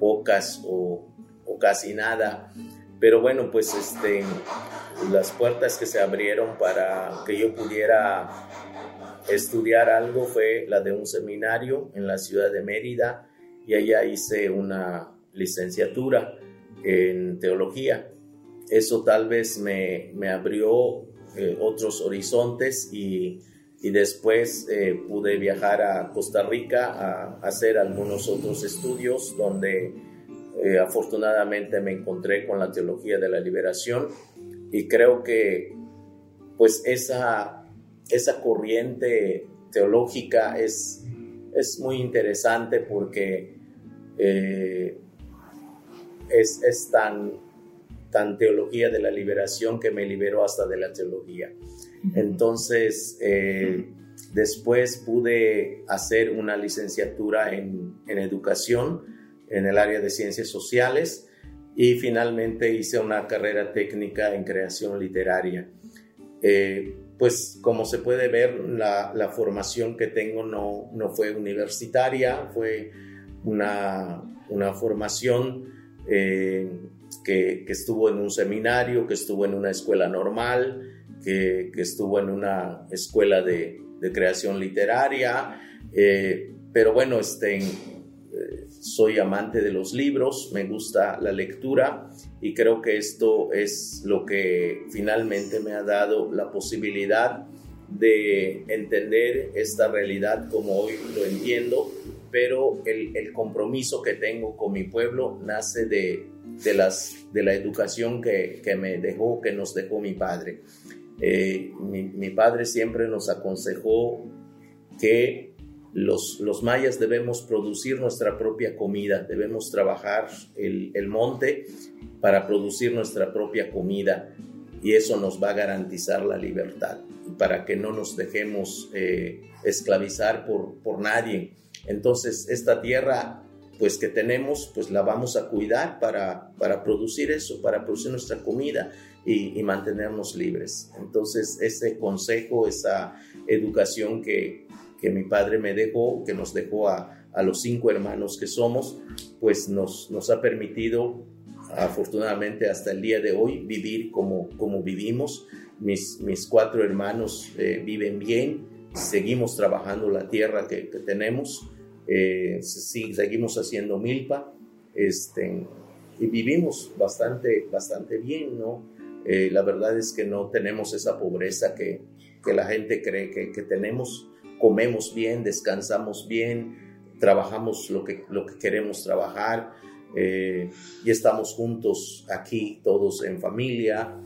pocas o, o casi nada pero bueno, pues este, las puertas que se abrieron para que yo pudiera estudiar algo fue la de un seminario en la ciudad de Mérida y allá hice una licenciatura en teología. Eso tal vez me, me abrió eh, otros horizontes y, y después eh, pude viajar a Costa Rica a, a hacer algunos otros estudios donde eh, afortunadamente me encontré con la teología de la liberación y creo que pues esa, esa corriente teológica es, es muy interesante porque eh, es, es, tan, tan teología de la liberación que me liberó hasta de la teología. Entonces, eh, después pude hacer una licenciatura en, en educación en el área de ciencias sociales y finalmente hice una carrera técnica en creación literaria. Eh, pues como se puede ver, la, la, formación que tengo no, no fue universitaria, fue una, una formación eh, que, que, estuvo en un seminario, que estuvo en una escuela normal, que, que estuvo en una escuela de, de creación literaria, eh, pero bueno, este, soy amante de los libros, me gusta la lectura y creo que esto es lo que finalmente me ha dado la posibilidad de entender esta realidad como hoy lo entiendo, pero el, compromiso que tengo con mi pueblo nace de, de, las, de la educación que, que, me dejó, que nos dejó mi padre. Eh, mi, mi padre siempre nos aconsejó que los, mayas debemos producir nuestra propia comida, debemos trabajar el, monte para producir nuestra propia comida y eso nos va a garantizar la libertad para que no nos dejemos eh, esclavizar por, por nadie. Entonces, esta tierra pues que tenemos, pues la vamos a cuidar para, para producir eso, para producir nuestra comida y, y mantenernos libres. Entonces, ese consejo, esa educación que, que mi padre me dejó, que nos dejó a, los cinco hermanos que somos, pues nos, nos ha permitido, afortunadamente hasta el día de hoy, vivir como, como vivimos. Mis, mis cuatro hermanos eh, viven bien, seguimos trabajando la tierra que, tenemos, eh, sí, seguimos haciendo milpa este, y vivimos bastante, bastante bien, ¿no? Eh, la verdad es que no tenemos esa pobreza que, que la gente cree que, que tenemos comemos bien, descansamos bien, trabajamos lo que, lo que queremos trabajar eh, y estamos juntos aquí todos en familia.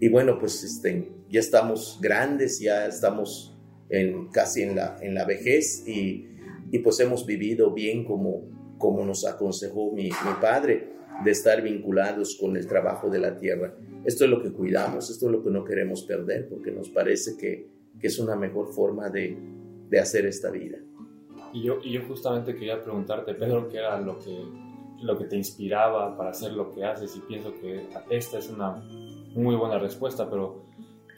Y bueno, pues este, ya estamos grandes, ya estamos en, casi en la, en la vejez y, y pues hemos vivido bien como, como nos aconsejó mi, mi padre, de estar vinculados con el trabajo de la tierra. Esto es lo que cuidamos, esto es lo que no queremos perder porque nos parece que, que es una mejor forma de, de hacer esta vida. Y yo, y yo justamente quería preguntarte, Pedro, qué era lo que, lo que te inspiraba para hacer lo que haces y pienso que esta es una muy buena respuesta, pero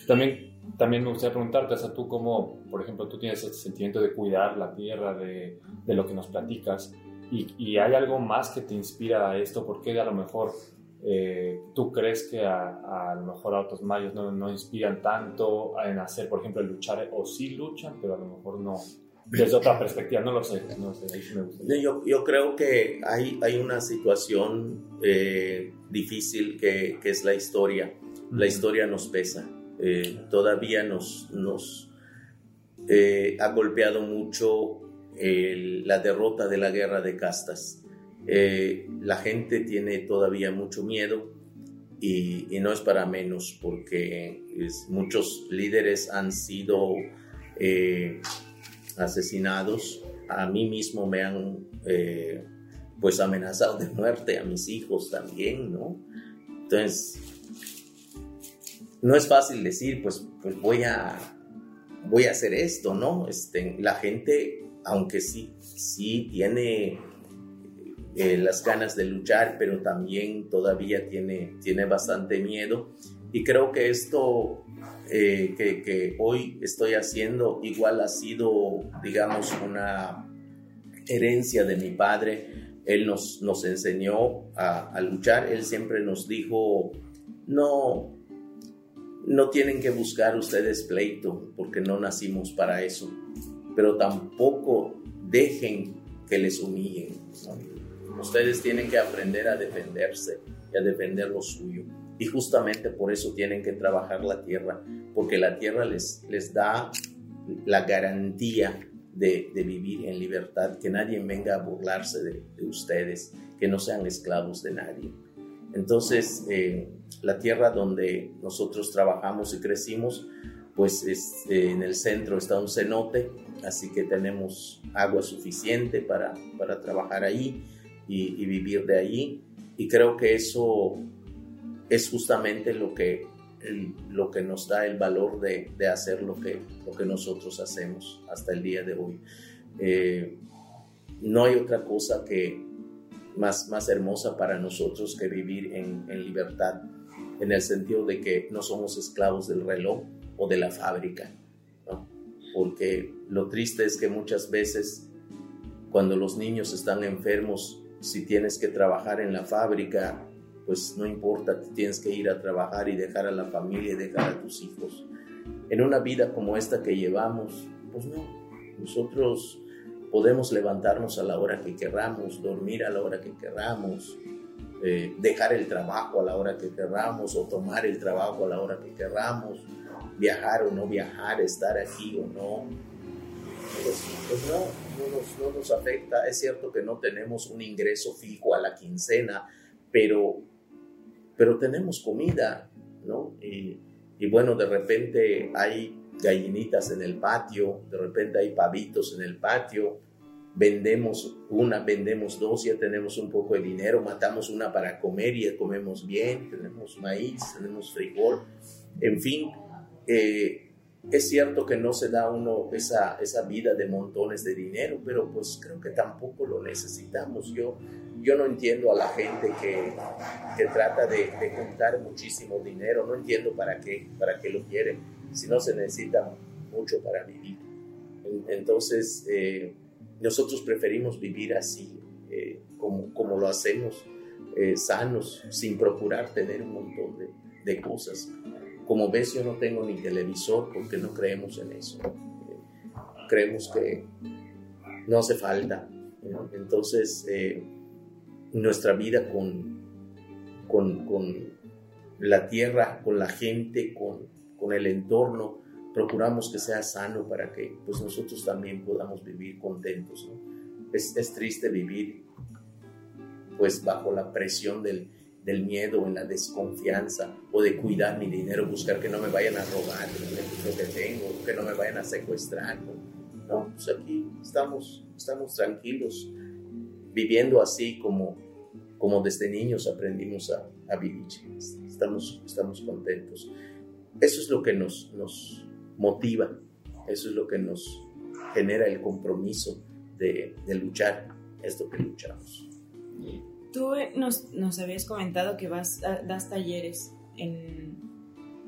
también, también me gustaría preguntarte, o tú cómo, por ejemplo, tú tienes este sentimiento de cuidar la tierra, de, de lo que nos platicas, y, y, hay algo más que te inspira a esto, porque a lo mejor eh, ¿Tú crees que a, a, lo mejor a otros mayos no, no, inspiran tanto en hacer, por ejemplo, luchar, o sí luchan, pero a lo mejor no, desde otra perspectiva, no lo sé. No sé yo, yo, creo que hay, hay una situación eh, difícil que, que, es la historia. La historia nos pesa. Eh, todavía nos, nos ha golpeado mucho la derrota de la guerra de castas. Eh, la gente tiene todavía mucho miedo y, no es para menos porque muchos líderes han sido eh, asesinados. A mí mismo me han eh, pues amenazado de muerte, a mis hijos también, ¿no? Entonces, no es fácil decir, pues, pues voy a voy a hacer esto, ¿no? Este, la gente, aunque sí, sí tiene eh, las ganas de luchar, pero también todavía tiene, tiene bastante miedo. Y creo que esto eh, que, hoy estoy haciendo igual ha sido, digamos, una herencia de mi padre. Él nos, nos enseñó a, a luchar. Él siempre nos dijo, no, no tienen que buscar ustedes pleito, porque no nacimos para eso, pero tampoco dejen que les humillen. Ustedes tienen que aprender a defenderse y a defender lo suyo. Y justamente por eso tienen que trabajar la tierra, porque la tierra les, les da la garantía de, vivir en libertad, que nadie venga a burlarse de, ustedes, que no sean esclavos de nadie. Entonces, eh, la tierra donde nosotros trabajamos y crecimos, pues es, eh, en el centro está un cenote, así que tenemos agua suficiente para, para trabajar ahí y, vivir de ahí. Y creo que eso es justamente lo que, lo que nos da el valor de, de, hacer lo que, lo que nosotros hacemos hasta el día de hoy. Eh, no hay otra cosa que más, más hermosa para nosotros que vivir en, en libertad, en el sentido de que no somos esclavos del reloj o de la fábrica, porque lo triste es que muchas veces cuando los niños están enfermos si tienes que trabajar en la fábrica, pues no importa, tienes que ir a trabajar y dejar a la familia y dejar a tus hijos. En una vida como esta que llevamos, pues no, nosotros podemos levantarnos a la hora que querramos, dormir a la hora que querramos, eh, dejar el trabajo a la hora que querramos o tomar el trabajo a la hora que querramos, viajar o no viajar, estar aquí o no pues, pues, no, no, nos, afecta. Es cierto que no tenemos un ingreso fijo a la quincena, pero, pero tenemos comida, ¿no? Y, y bueno, de repente hay gallinitas en el patio, de repente hay pavitos en el patio, vendemos una, vendemos dos, ya tenemos un poco de dinero, matamos una para comer y comemos bien, tenemos maíz, tenemos frijol, en fin, eh, es cierto que no se da uno esa, esa vida de montones de dinero, pero pues creo que tampoco lo necesitamos. Yo, yo no entiendo a la gente que, que trata de, de, juntar muchísimo dinero, no entiendo para qué, para qué lo quiere, si no se necesita mucho para vivir. Entonces, eh, nosotros preferimos vivir así, eh, como, como lo hacemos, eh, sanos, sin procurar tener un montón de, de cosas. Como ves, yo no tengo ni televisor porque no creemos en eso. Creemos que no hace falta. Entonces, eh, nuestra vida con, con, la tierra, con la gente, con, con el entorno, procuramos que sea sano para que pues, nosotros también podamos vivir contentos. Es, es, triste vivir pues bajo la presión del, del miedo, en la desconfianza o de cuidar mi dinero, buscar que no me vayan a robar lo que tengo, que no me vayan a secuestrar. No, pues aquí estamos, estamos tranquilos, viviendo así como, como desde niños aprendimos a, vivir. Estamos, estamos contentos. Eso es lo que nos, nos motiva, eso es lo que nos genera el compromiso de, de luchar esto que luchamos. Tú nos, nos habías comentado que vas das talleres en,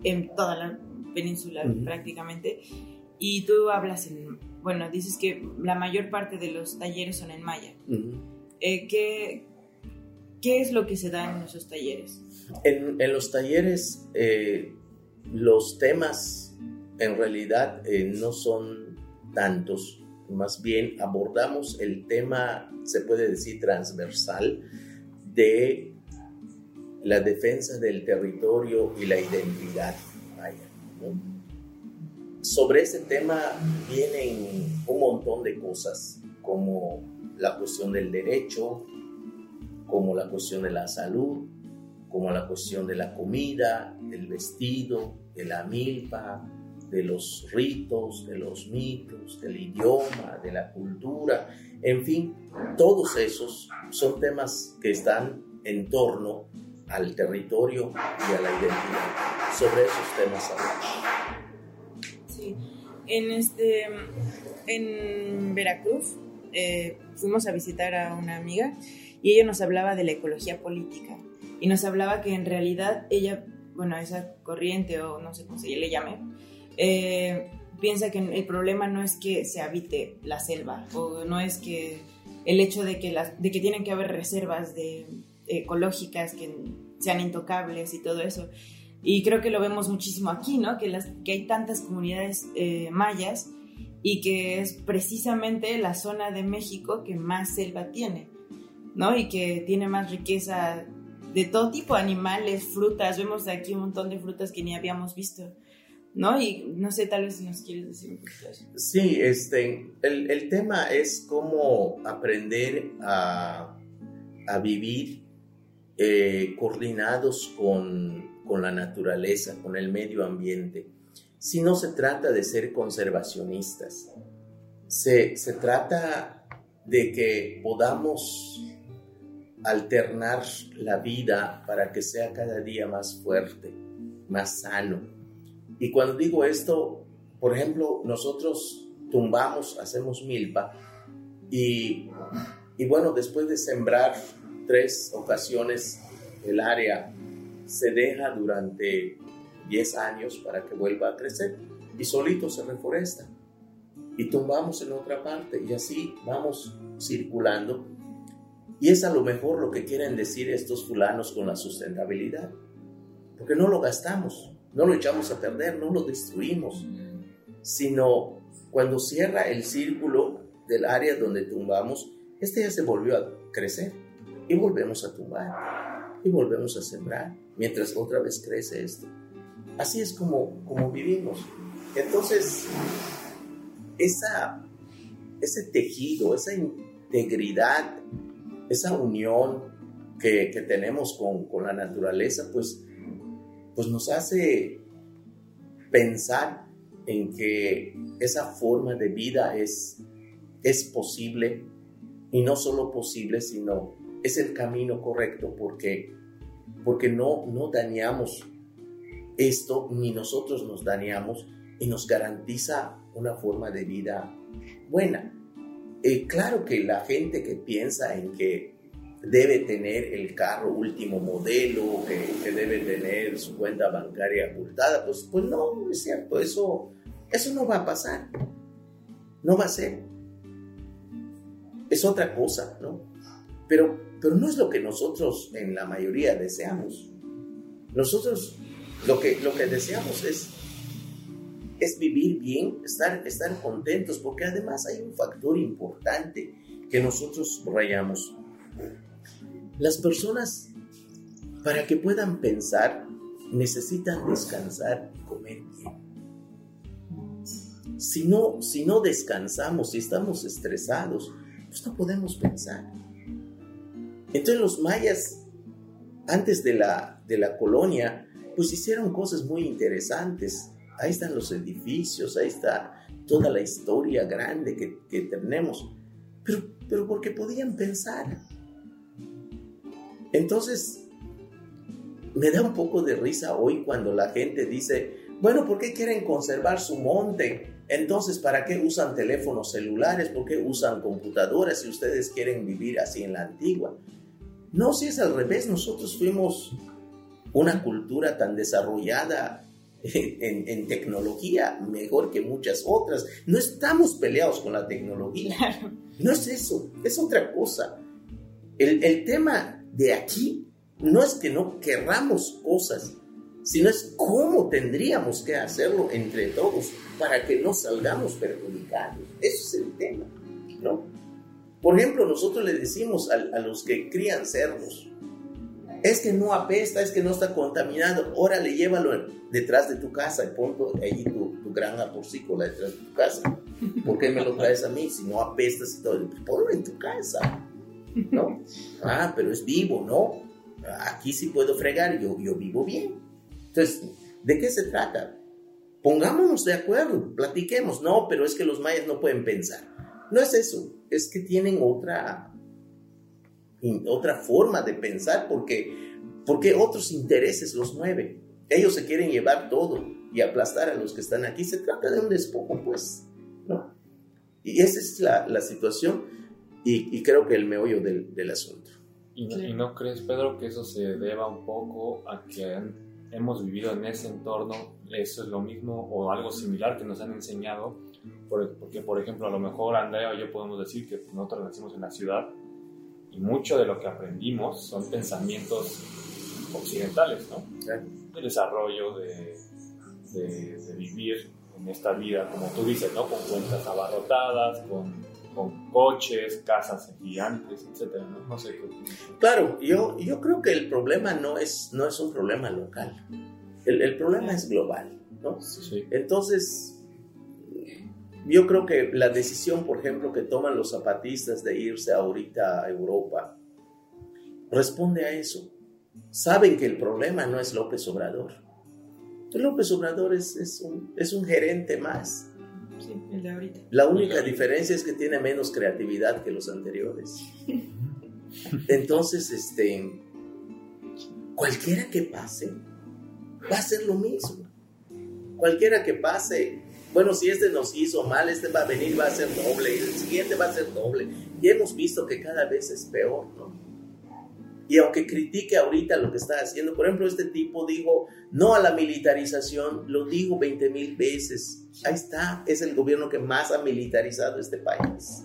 en, toda la península prácticamente y tú hablas en, bueno, dices que la mayor parte de los talleres son en maya. Eh, ¿qué, ¿qué, es lo que se da en esos talleres? En, en los talleres eh, los temas en realidad eh, no son tantos, más bien abordamos el tema, se puede decir, transversal de la defensa del territorio y la identidad. Sobre ese tema vienen un montón de cosas, como la cuestión del derecho, como la cuestión de la salud, como la cuestión de la comida, del vestido, de la milpa, de los ritos, de los mitos, del idioma, de la cultura, en fin, todos esos son temas que están en torno al territorio y a la identidad. Sobre esos temas hablamos. Sí, en, este, en Veracruz eh, fuimos a visitar a una amiga y ella nos hablaba de la ecología política y nos hablaba que en realidad ella, bueno, esa corriente o no sé cómo se le llame, eh, piensa que el problema no es que se habite la selva o no es que el hecho de que, las, de que tienen que haber reservas de, ecológicas que sean intocables y todo eso. Y creo que lo vemos muchísimo aquí, ¿no? Que, las, que hay tantas comunidades eh, mayas y que es precisamente la zona de México que más selva tiene, ¿no? Y que tiene más riqueza de todo tipo, animales, frutas. Vemos aquí un montón de frutas que ni habíamos visto ¿no? Y no sé, tal vez nos quieres decir un poquito. Sí, este, el, el tema es cómo aprender a, a vivir eh, coordinados con, con la naturaleza, con el medio ambiente. Si no se trata de ser conservacionistas, se, se trata de que podamos alternar la vida para que sea cada día más fuerte, más sano. Y cuando digo esto, por ejemplo, nosotros tumbamos, hacemos milpa y, y bueno, después de sembrar tres ocasiones el área se deja durante 10 años para que vuelva a crecer y solito se reforesta y tumbamos en otra parte y así vamos circulando. Y es a lo mejor lo que quieren decir estos fulanos con la sustentabilidad, porque no lo gastamos, no lo echamos a perder, no lo destruimos, sino cuando cierra el círculo del área donde tumbamos, este ya se volvió a crecer y volvemos a tumbar y volvemos a sembrar mientras otra vez crece esto. Así es como, como vivimos. Entonces, esa, ese tejido, esa integridad, esa unión que, que tenemos con, con, la naturaleza, pues, pues nos hace pensar en que esa forma de vida es, es posible y no solo posible, sino es el camino correcto porque, porque no, no dañamos esto, ni nosotros nos dañamos y nos garantiza una forma de vida buena. Eh, claro que la gente que piensa en que debe tener el carro último modelo, que, debe tener su cuenta bancaria ocultada, pues, pues no, es cierto, eso, eso no va a pasar, no va a ser. Es otra cosa, ¿no? Pero, pero no es lo que nosotros en la mayoría deseamos. Nosotros lo que, lo que deseamos es es vivir bien, estar, estar contentos, porque además hay un factor importante que nosotros rayamos. Las personas, para que puedan pensar, necesitan descansar y comer bien. Si no, si no descansamos, si estamos estresados, pues no podemos pensar. Entonces los mayas, antes de la, de la colonia, pues hicieron cosas muy interesantes ahí están los edificios, ahí está toda la historia grande que, tenemos, pero, pero porque podían pensar. Entonces, me da un poco de risa hoy cuando la gente dice, bueno, ¿por qué quieren conservar su monte? Entonces, ¿para qué usan teléfonos celulares? ¿Por qué usan computadoras si ustedes quieren vivir así en la antigua? No, si es al revés, nosotros fuimos una cultura tan desarrollada en, tecnología mejor que muchas otras. No estamos peleados con la tecnología. No es eso, es otra cosa. El, el tema de aquí no es que no querramos cosas, sino es cómo tendríamos que hacerlo entre todos para que no salgamos perjudicados. Eso es el tema, ¿no? Por ejemplo, nosotros le decimos a, a los que crían cerdos, es que no apesta, es que no está contaminado, órale, llévalo detrás de tu casa y pon ahí tu, tu granja porcícola detrás de tu casa. ¿Por qué me lo traes a mí si no apestas y todo? Ponlo en tu casa, ¿no? Ah, pero es vivo, ¿no? Aquí sí puedo fregar, yo, yo vivo bien. Entonces, ¿de qué se trata? Pongámonos de acuerdo, platiquemos. No, pero es que los mayas no pueden pensar. No es eso, es que tienen otra otra forma de pensar porque, porque otros intereses los mueven. Ellos se quieren llevar todo y aplastar a los que están aquí. Se trata de un despojo, pues, ¿no? Y esa es la, la situación y, y, creo que el meollo del, del asunto. ¿Y no, ¿Y no, crees, Pedro, que eso se deba un poco a que hemos vivido en ese entorno? Eso es lo mismo o algo similar que nos han enseñado. Porque, por ejemplo, a lo mejor Andrea o yo podemos decir que nosotros nacimos en la ciudad y mucho de lo que aprendimos son pensamientos occidentales, ¿no? De desarrollo, de, de, vivir en esta vida, como tú dices, ¿no? Con cuentas abarrotadas, con, con coches, casas gigantes, etcétera, ¿no? no sé Claro, yo, yo creo que el problema no es, no es un problema local. El, el problema es global. ¿no? Entonces, yo creo que la decisión, por ejemplo, que toman los zapatistas de irse ahorita a Europa, responde a eso. Saben que el problema no es López Obrador. López Obrador es, es, un, es un gerente más. Sí, el de ahorita. La única diferencia es que tiene menos creatividad que los anteriores. Entonces, este, cualquiera que pase, va a ser lo mismo. Cualquiera que pase, bueno, si este nos hizo mal, este va a venir, va a ser doble, y el siguiente va a ser doble. Y hemos visto que cada vez es peor, ¿no? Y aunque critique ahorita lo que está haciendo, por ejemplo, este tipo dijo no a la militarización, lo digo 20 mil veces. Ahí está, es el gobierno que más ha militarizado este país.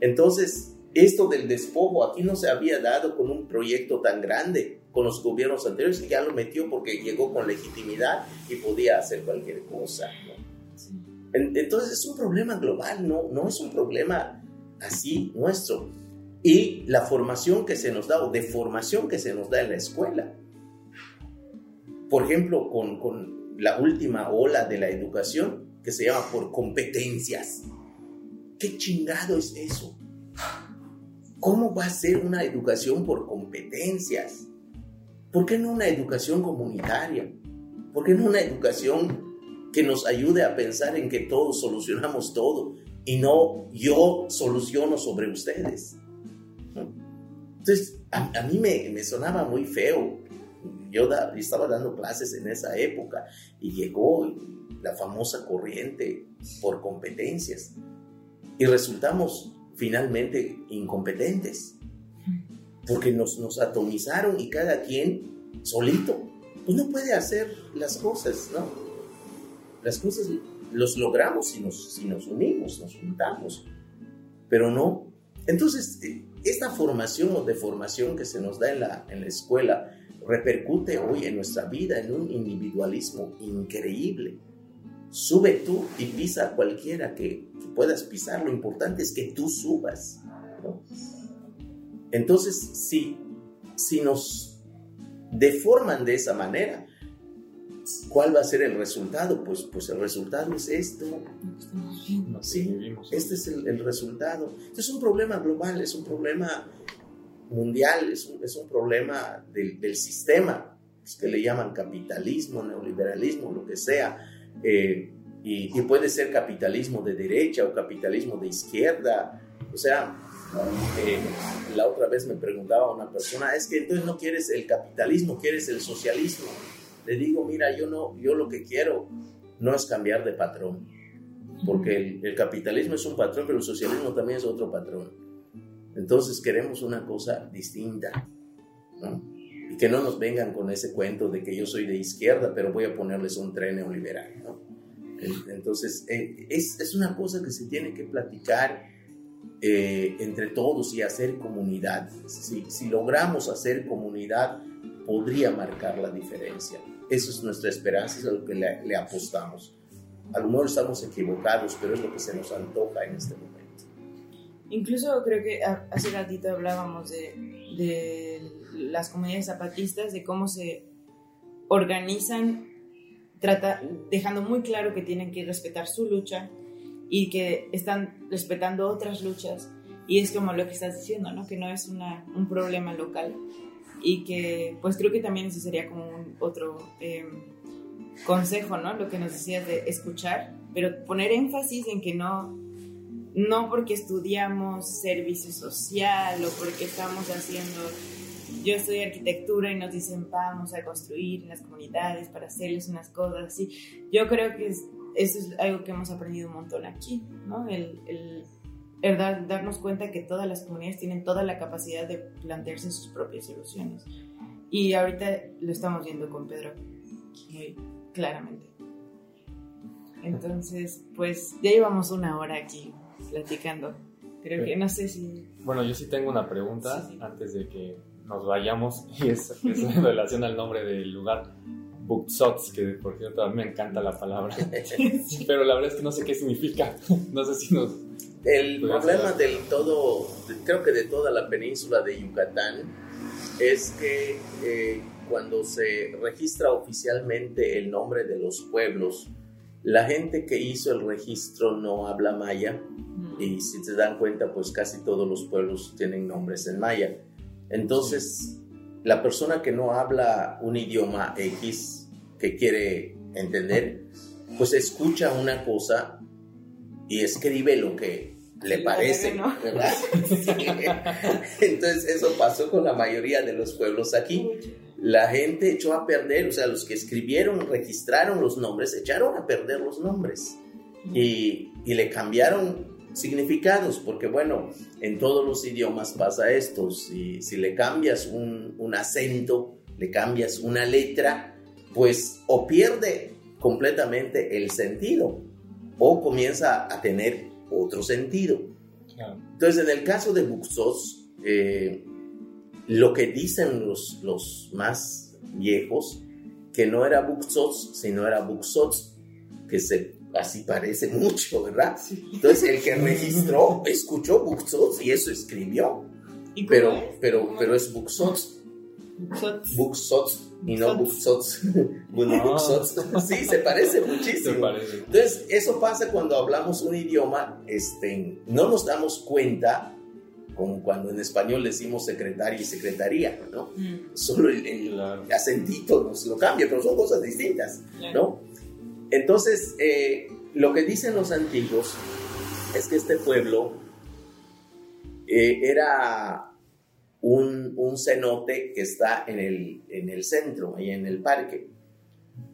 Entonces, esto del despojo aquí no se había dado con un proyecto tan grande con los gobiernos anteriores y ya lo metió porque llegó con legitimidad y podía hacer cualquier cosa. Entonces es un problema global, no, no es un problema así nuestro. Y la formación que se nos da o de formación que se nos da en la escuela. Por ejemplo, con, con la última ola de la educación que se llama por competencias. ¿Qué chingado es eso? ¿Cómo va a ser una educación por competencias? ¿Por qué no una educación comunitaria? ¿Por qué no una educación que nos ayude a pensar en que todos solucionamos todo y no yo soluciono sobre ustedes? Entonces, a, mí me, sonaba muy feo. Yo estaba dando clases en esa época y llegó la famosa corriente por competencias y resultamos finalmente incompetentes, porque nos, nos atomizaron y cada quien solito, pues no puede hacer las cosas, ¿no? Las cosas los logramos si nos, si nos unimos, nos juntamos, pero no. Entonces, esta formación o deformación que se nos da en la, en la escuela repercute hoy en nuestra vida en un individualismo increíble Sube tú y pisa cualquiera que, puedas pisar. Lo importante es que tú subas. Entonces, si, si nos deforman de esa manera, ¿cuál va a ser el resultado? Pues, pues el resultado es esto. Sí, este es el, resultado. Este es un problema global, es un problema mundial, es un, es un problema del, del sistema, que le llaman capitalismo, neoliberalismo, lo que sea eh, y, puede ser capitalismo de derecha o capitalismo de izquierda. O sea, eh, la otra vez me preguntaba una persona, es que entonces no quieres el capitalismo, quieres el socialismo. Le digo, mira, yo no, yo lo que quiero no es cambiar de patrón, porque el, capitalismo es un patrón, pero el socialismo también es otro patrón. Entonces queremos una cosa distinta, y que no nos vengan con ese cuento de que yo soy de izquierda, pero voy a ponerles un tren neoliberal. ¿no? Entonces, eh, es, una cosa que se tiene que platicar eh, entre todos y hacer comunidad. Si logramos hacer comunidad, podría marcar la diferencia. Eso es nuestra esperanza, es a lo que le, le apostamos. A lo mejor estamos equivocados, pero es lo que se nos antoja en este momento. Incluso creo que hace ratito hablábamos de, de las comunidades zapatistas, de cómo se organizan, trata, dejando muy claro que tienen que respetar su lucha y que están respetando otras luchas. Y es como lo que estás diciendo, ¿no? Que no es una, un problema local. Y que, pues creo que también eso sería como un otro em, consejo, ¿no? Lo que nos decías de escuchar, pero poner énfasis en que no, no porque estudiamos servicio social o porque estamos haciendo yo estudio arquitectura y nos dicen vamos a construir en las comunidades para hacerles unas cosas así. Yo creo que eso es algo que hemos aprendido un montón aquí, ¿no? El, el, darnos cuenta que todas las comunidades tienen toda la capacidad de plantearse sus propias soluciones. Y ahorita lo estamos viendo con Pedro claramente. Entonces, pues ya llevamos una hora aquí platicando. Creo que no sé si... Bueno, yo sí tengo una pregunta antes de que nos vayamos y es, en relación al nombre del lugar. Buksots, que por cierto a mí me encanta la palabra, pero la verdad es que no sé qué significa. No sé si nos. El problema del todo, creo que de toda la península de Yucatán, es que eh, cuando se registra oficialmente el nombre de los pueblos, la gente que hizo el registro no habla maya. Y si se dan cuenta, pues casi todos los pueblos tienen nombres en maya. Entonces, la persona que no habla un idioma X que quiere entender, pues escucha una cosa y escribe lo que le parece, ¿verdad? Entonces eso pasó con la mayoría de los pueblos aquí. La gente echó a perder, o sea, los que escribieron, registraron los nombres, echaron a perder los nombres. Y, y le cambiaron significados, porque bueno, en todos los idiomas pasa esto, si, si le cambias un, un acento, le cambias una letra, pues o pierde completamente el sentido o comienza a tener otro sentido. Entonces, en el caso de Buxos, eh, lo que dicen los, los más viejos, que no era Buxos, sino era Buxots, que se, así parece mucho, ¿verdad? Entonces, el que registró, escuchó Buxots y eso escribió. pero, pero, pero es Buxots. Buxots y no Buxots. Sí, se parece muchísimo. Entonces, eso pasa cuando hablamos un idioma, este, no nos damos cuenta, como cuando en español decimos secretario y secretaría, ¿no? Mm. Solo el, acentito nos lo cambia, pero son cosas distintas, ¿no? Entonces, eh, lo que dicen los antiguos es que este pueblo eh, era un, un, cenote que está en el, en el centro, ahí en el parque,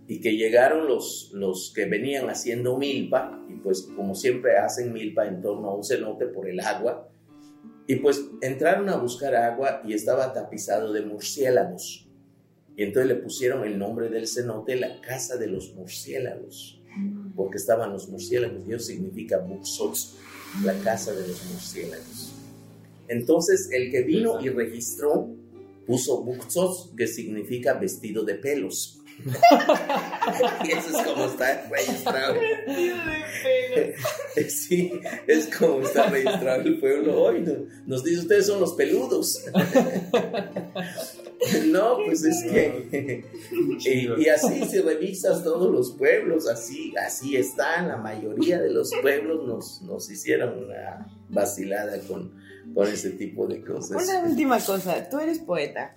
y que llegaron los, los que venían haciendo milpa, y pues como siempre hacen milpa en torno a un cenote por el agua, y pues entraron a buscar agua y estaba tapizado de murciélagos. Y entonces le pusieron el nombre del cenote la casa de los murciélagos, porque estaban los murciélagos, y eso significa Buxots, la casa de los murciélagos. Entonces, el que vino y registró puso buksos, que significa vestido de pelos. y eso es como está registrado. Vestido de pelos. sí, es como está registrado el pueblo hoy. Nos dice, ustedes son los peludos. no, pues es que... y, así si revisas todos los pueblos, así, así están. La mayoría de los pueblos nos, nos hicieron una vacilada con con ese tipo de cosas. Una última cosa, tú eres poeta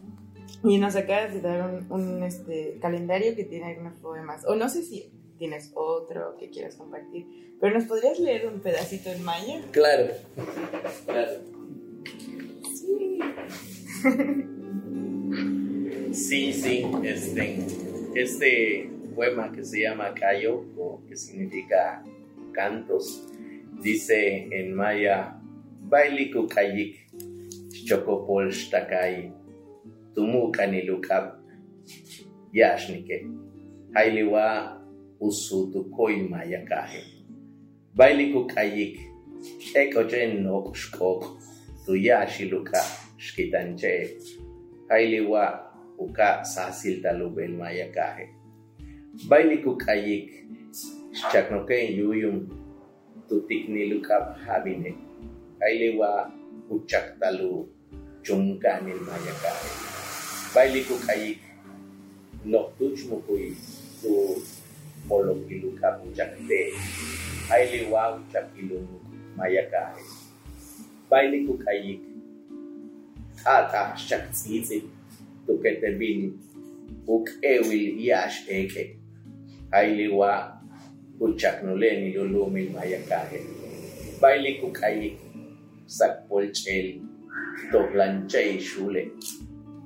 y nos acabas de dar un, este, calendario que tiene algunos poemas, o no sé si tienes otro que quieras compartir, pero ¿nos podrías leer un pedacito en maya? Claro, claro. Sí. sí, sí, este, este poema que se llama Cayo, que significa cantos, dice en maya bailiku kayik chocopol xtakai tumukanilucap yaxnike hailiwa usutukoima yakaje bailiku kayik ekochen oxkok tuyaxiluka xkitanche hailiwa uka sasiltalubel mayakaje bailiku kayik xchaknoken yuyum tutiknilukap jabinek ଖାଇଲେୱା ଉଚ୍ଚାକ୍ତାଲୁ ଚୁମକା ନିର୍ମାୟକାଏ ବାଇଲିକୁ ଖାଇ ନକ୍ତୁଚମୁକୁଇ ତୁ ମଲୋକିଲୁ କାବୁ ଚାକିଲେ ଖାଇଲେୱା ଉଚ୍ଚାକିଲୁ ମାୟକାଏ बाइलिकु खाई था था शक्सीजे तो कहते बिन उक एविल याश एके आइले वा उचक नुले निलो लो मिल माया का है बाइलिकु खाई sakpolchel toplanchay shule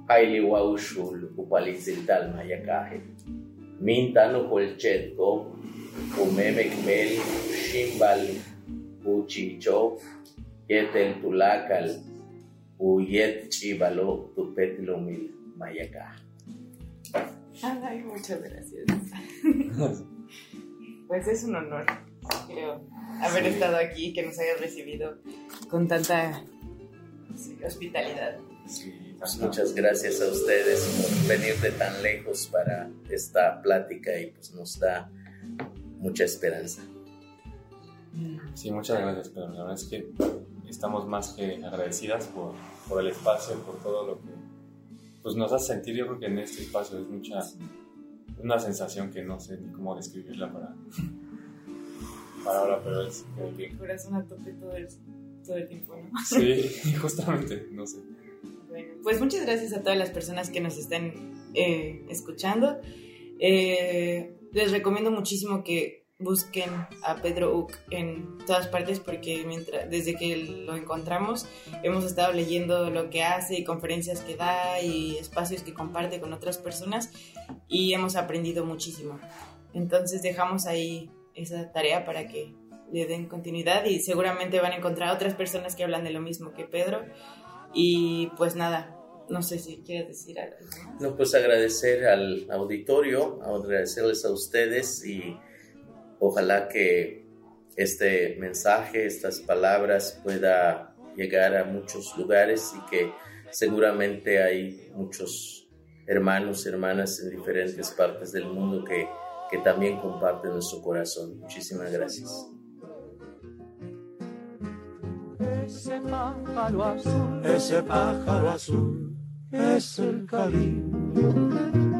ailiwau shul upalitziltal mayakaje mintano polchetko umemekmel shimbal uchichov yetel tulakal uyet chivalo tupetlomil mayaka Ay, muchas gracias. pues es un honor, creo haber estado aquí, que nos hayas recibido con tanta hospitalidad. Pues muchas gracias a ustedes por venir de tan lejos para esta plática y pues nos da mucha esperanza. Sí, muchas gracias, pero la verdad es que estamos más que agradecidas por, por el espacio, por todo lo que pues nos hace sentir, yo creo que en este espacio es mucha, una sensación que no sé ni cómo describirla para, para ahora, pero es... El corazón a tope todo el, todo el tiempo, ¿no? Sí, justamente, no sé. Bueno, pues muchas gracias a todas las personas que nos están eh, escuchando. Eh, les recomiendo muchísimo que busquen a Pedro Uc en todas partes porque mientras, desde que lo encontramos hemos estado leyendo lo que hace y conferencias que da y espacios que comparte con otras personas y hemos aprendido muchísimo. Entonces dejamos ahí esa tarea para que le den continuidad y seguramente van a encontrar otras personas que hablan de lo mismo que Pedro y pues nada, no sé si quieres decir algo. No, pues agradecer al auditorio, agradecerles a ustedes y Ojalá que este mensaje, estas palabras pueda llegar a muchos lugares y que seguramente hay muchos hermanos, hermanas en diferentes partes del mundo que, que también comparten nuestro corazón. Muchísimas gracias. Ese pájaro azul, ese pájaro azul es el cariño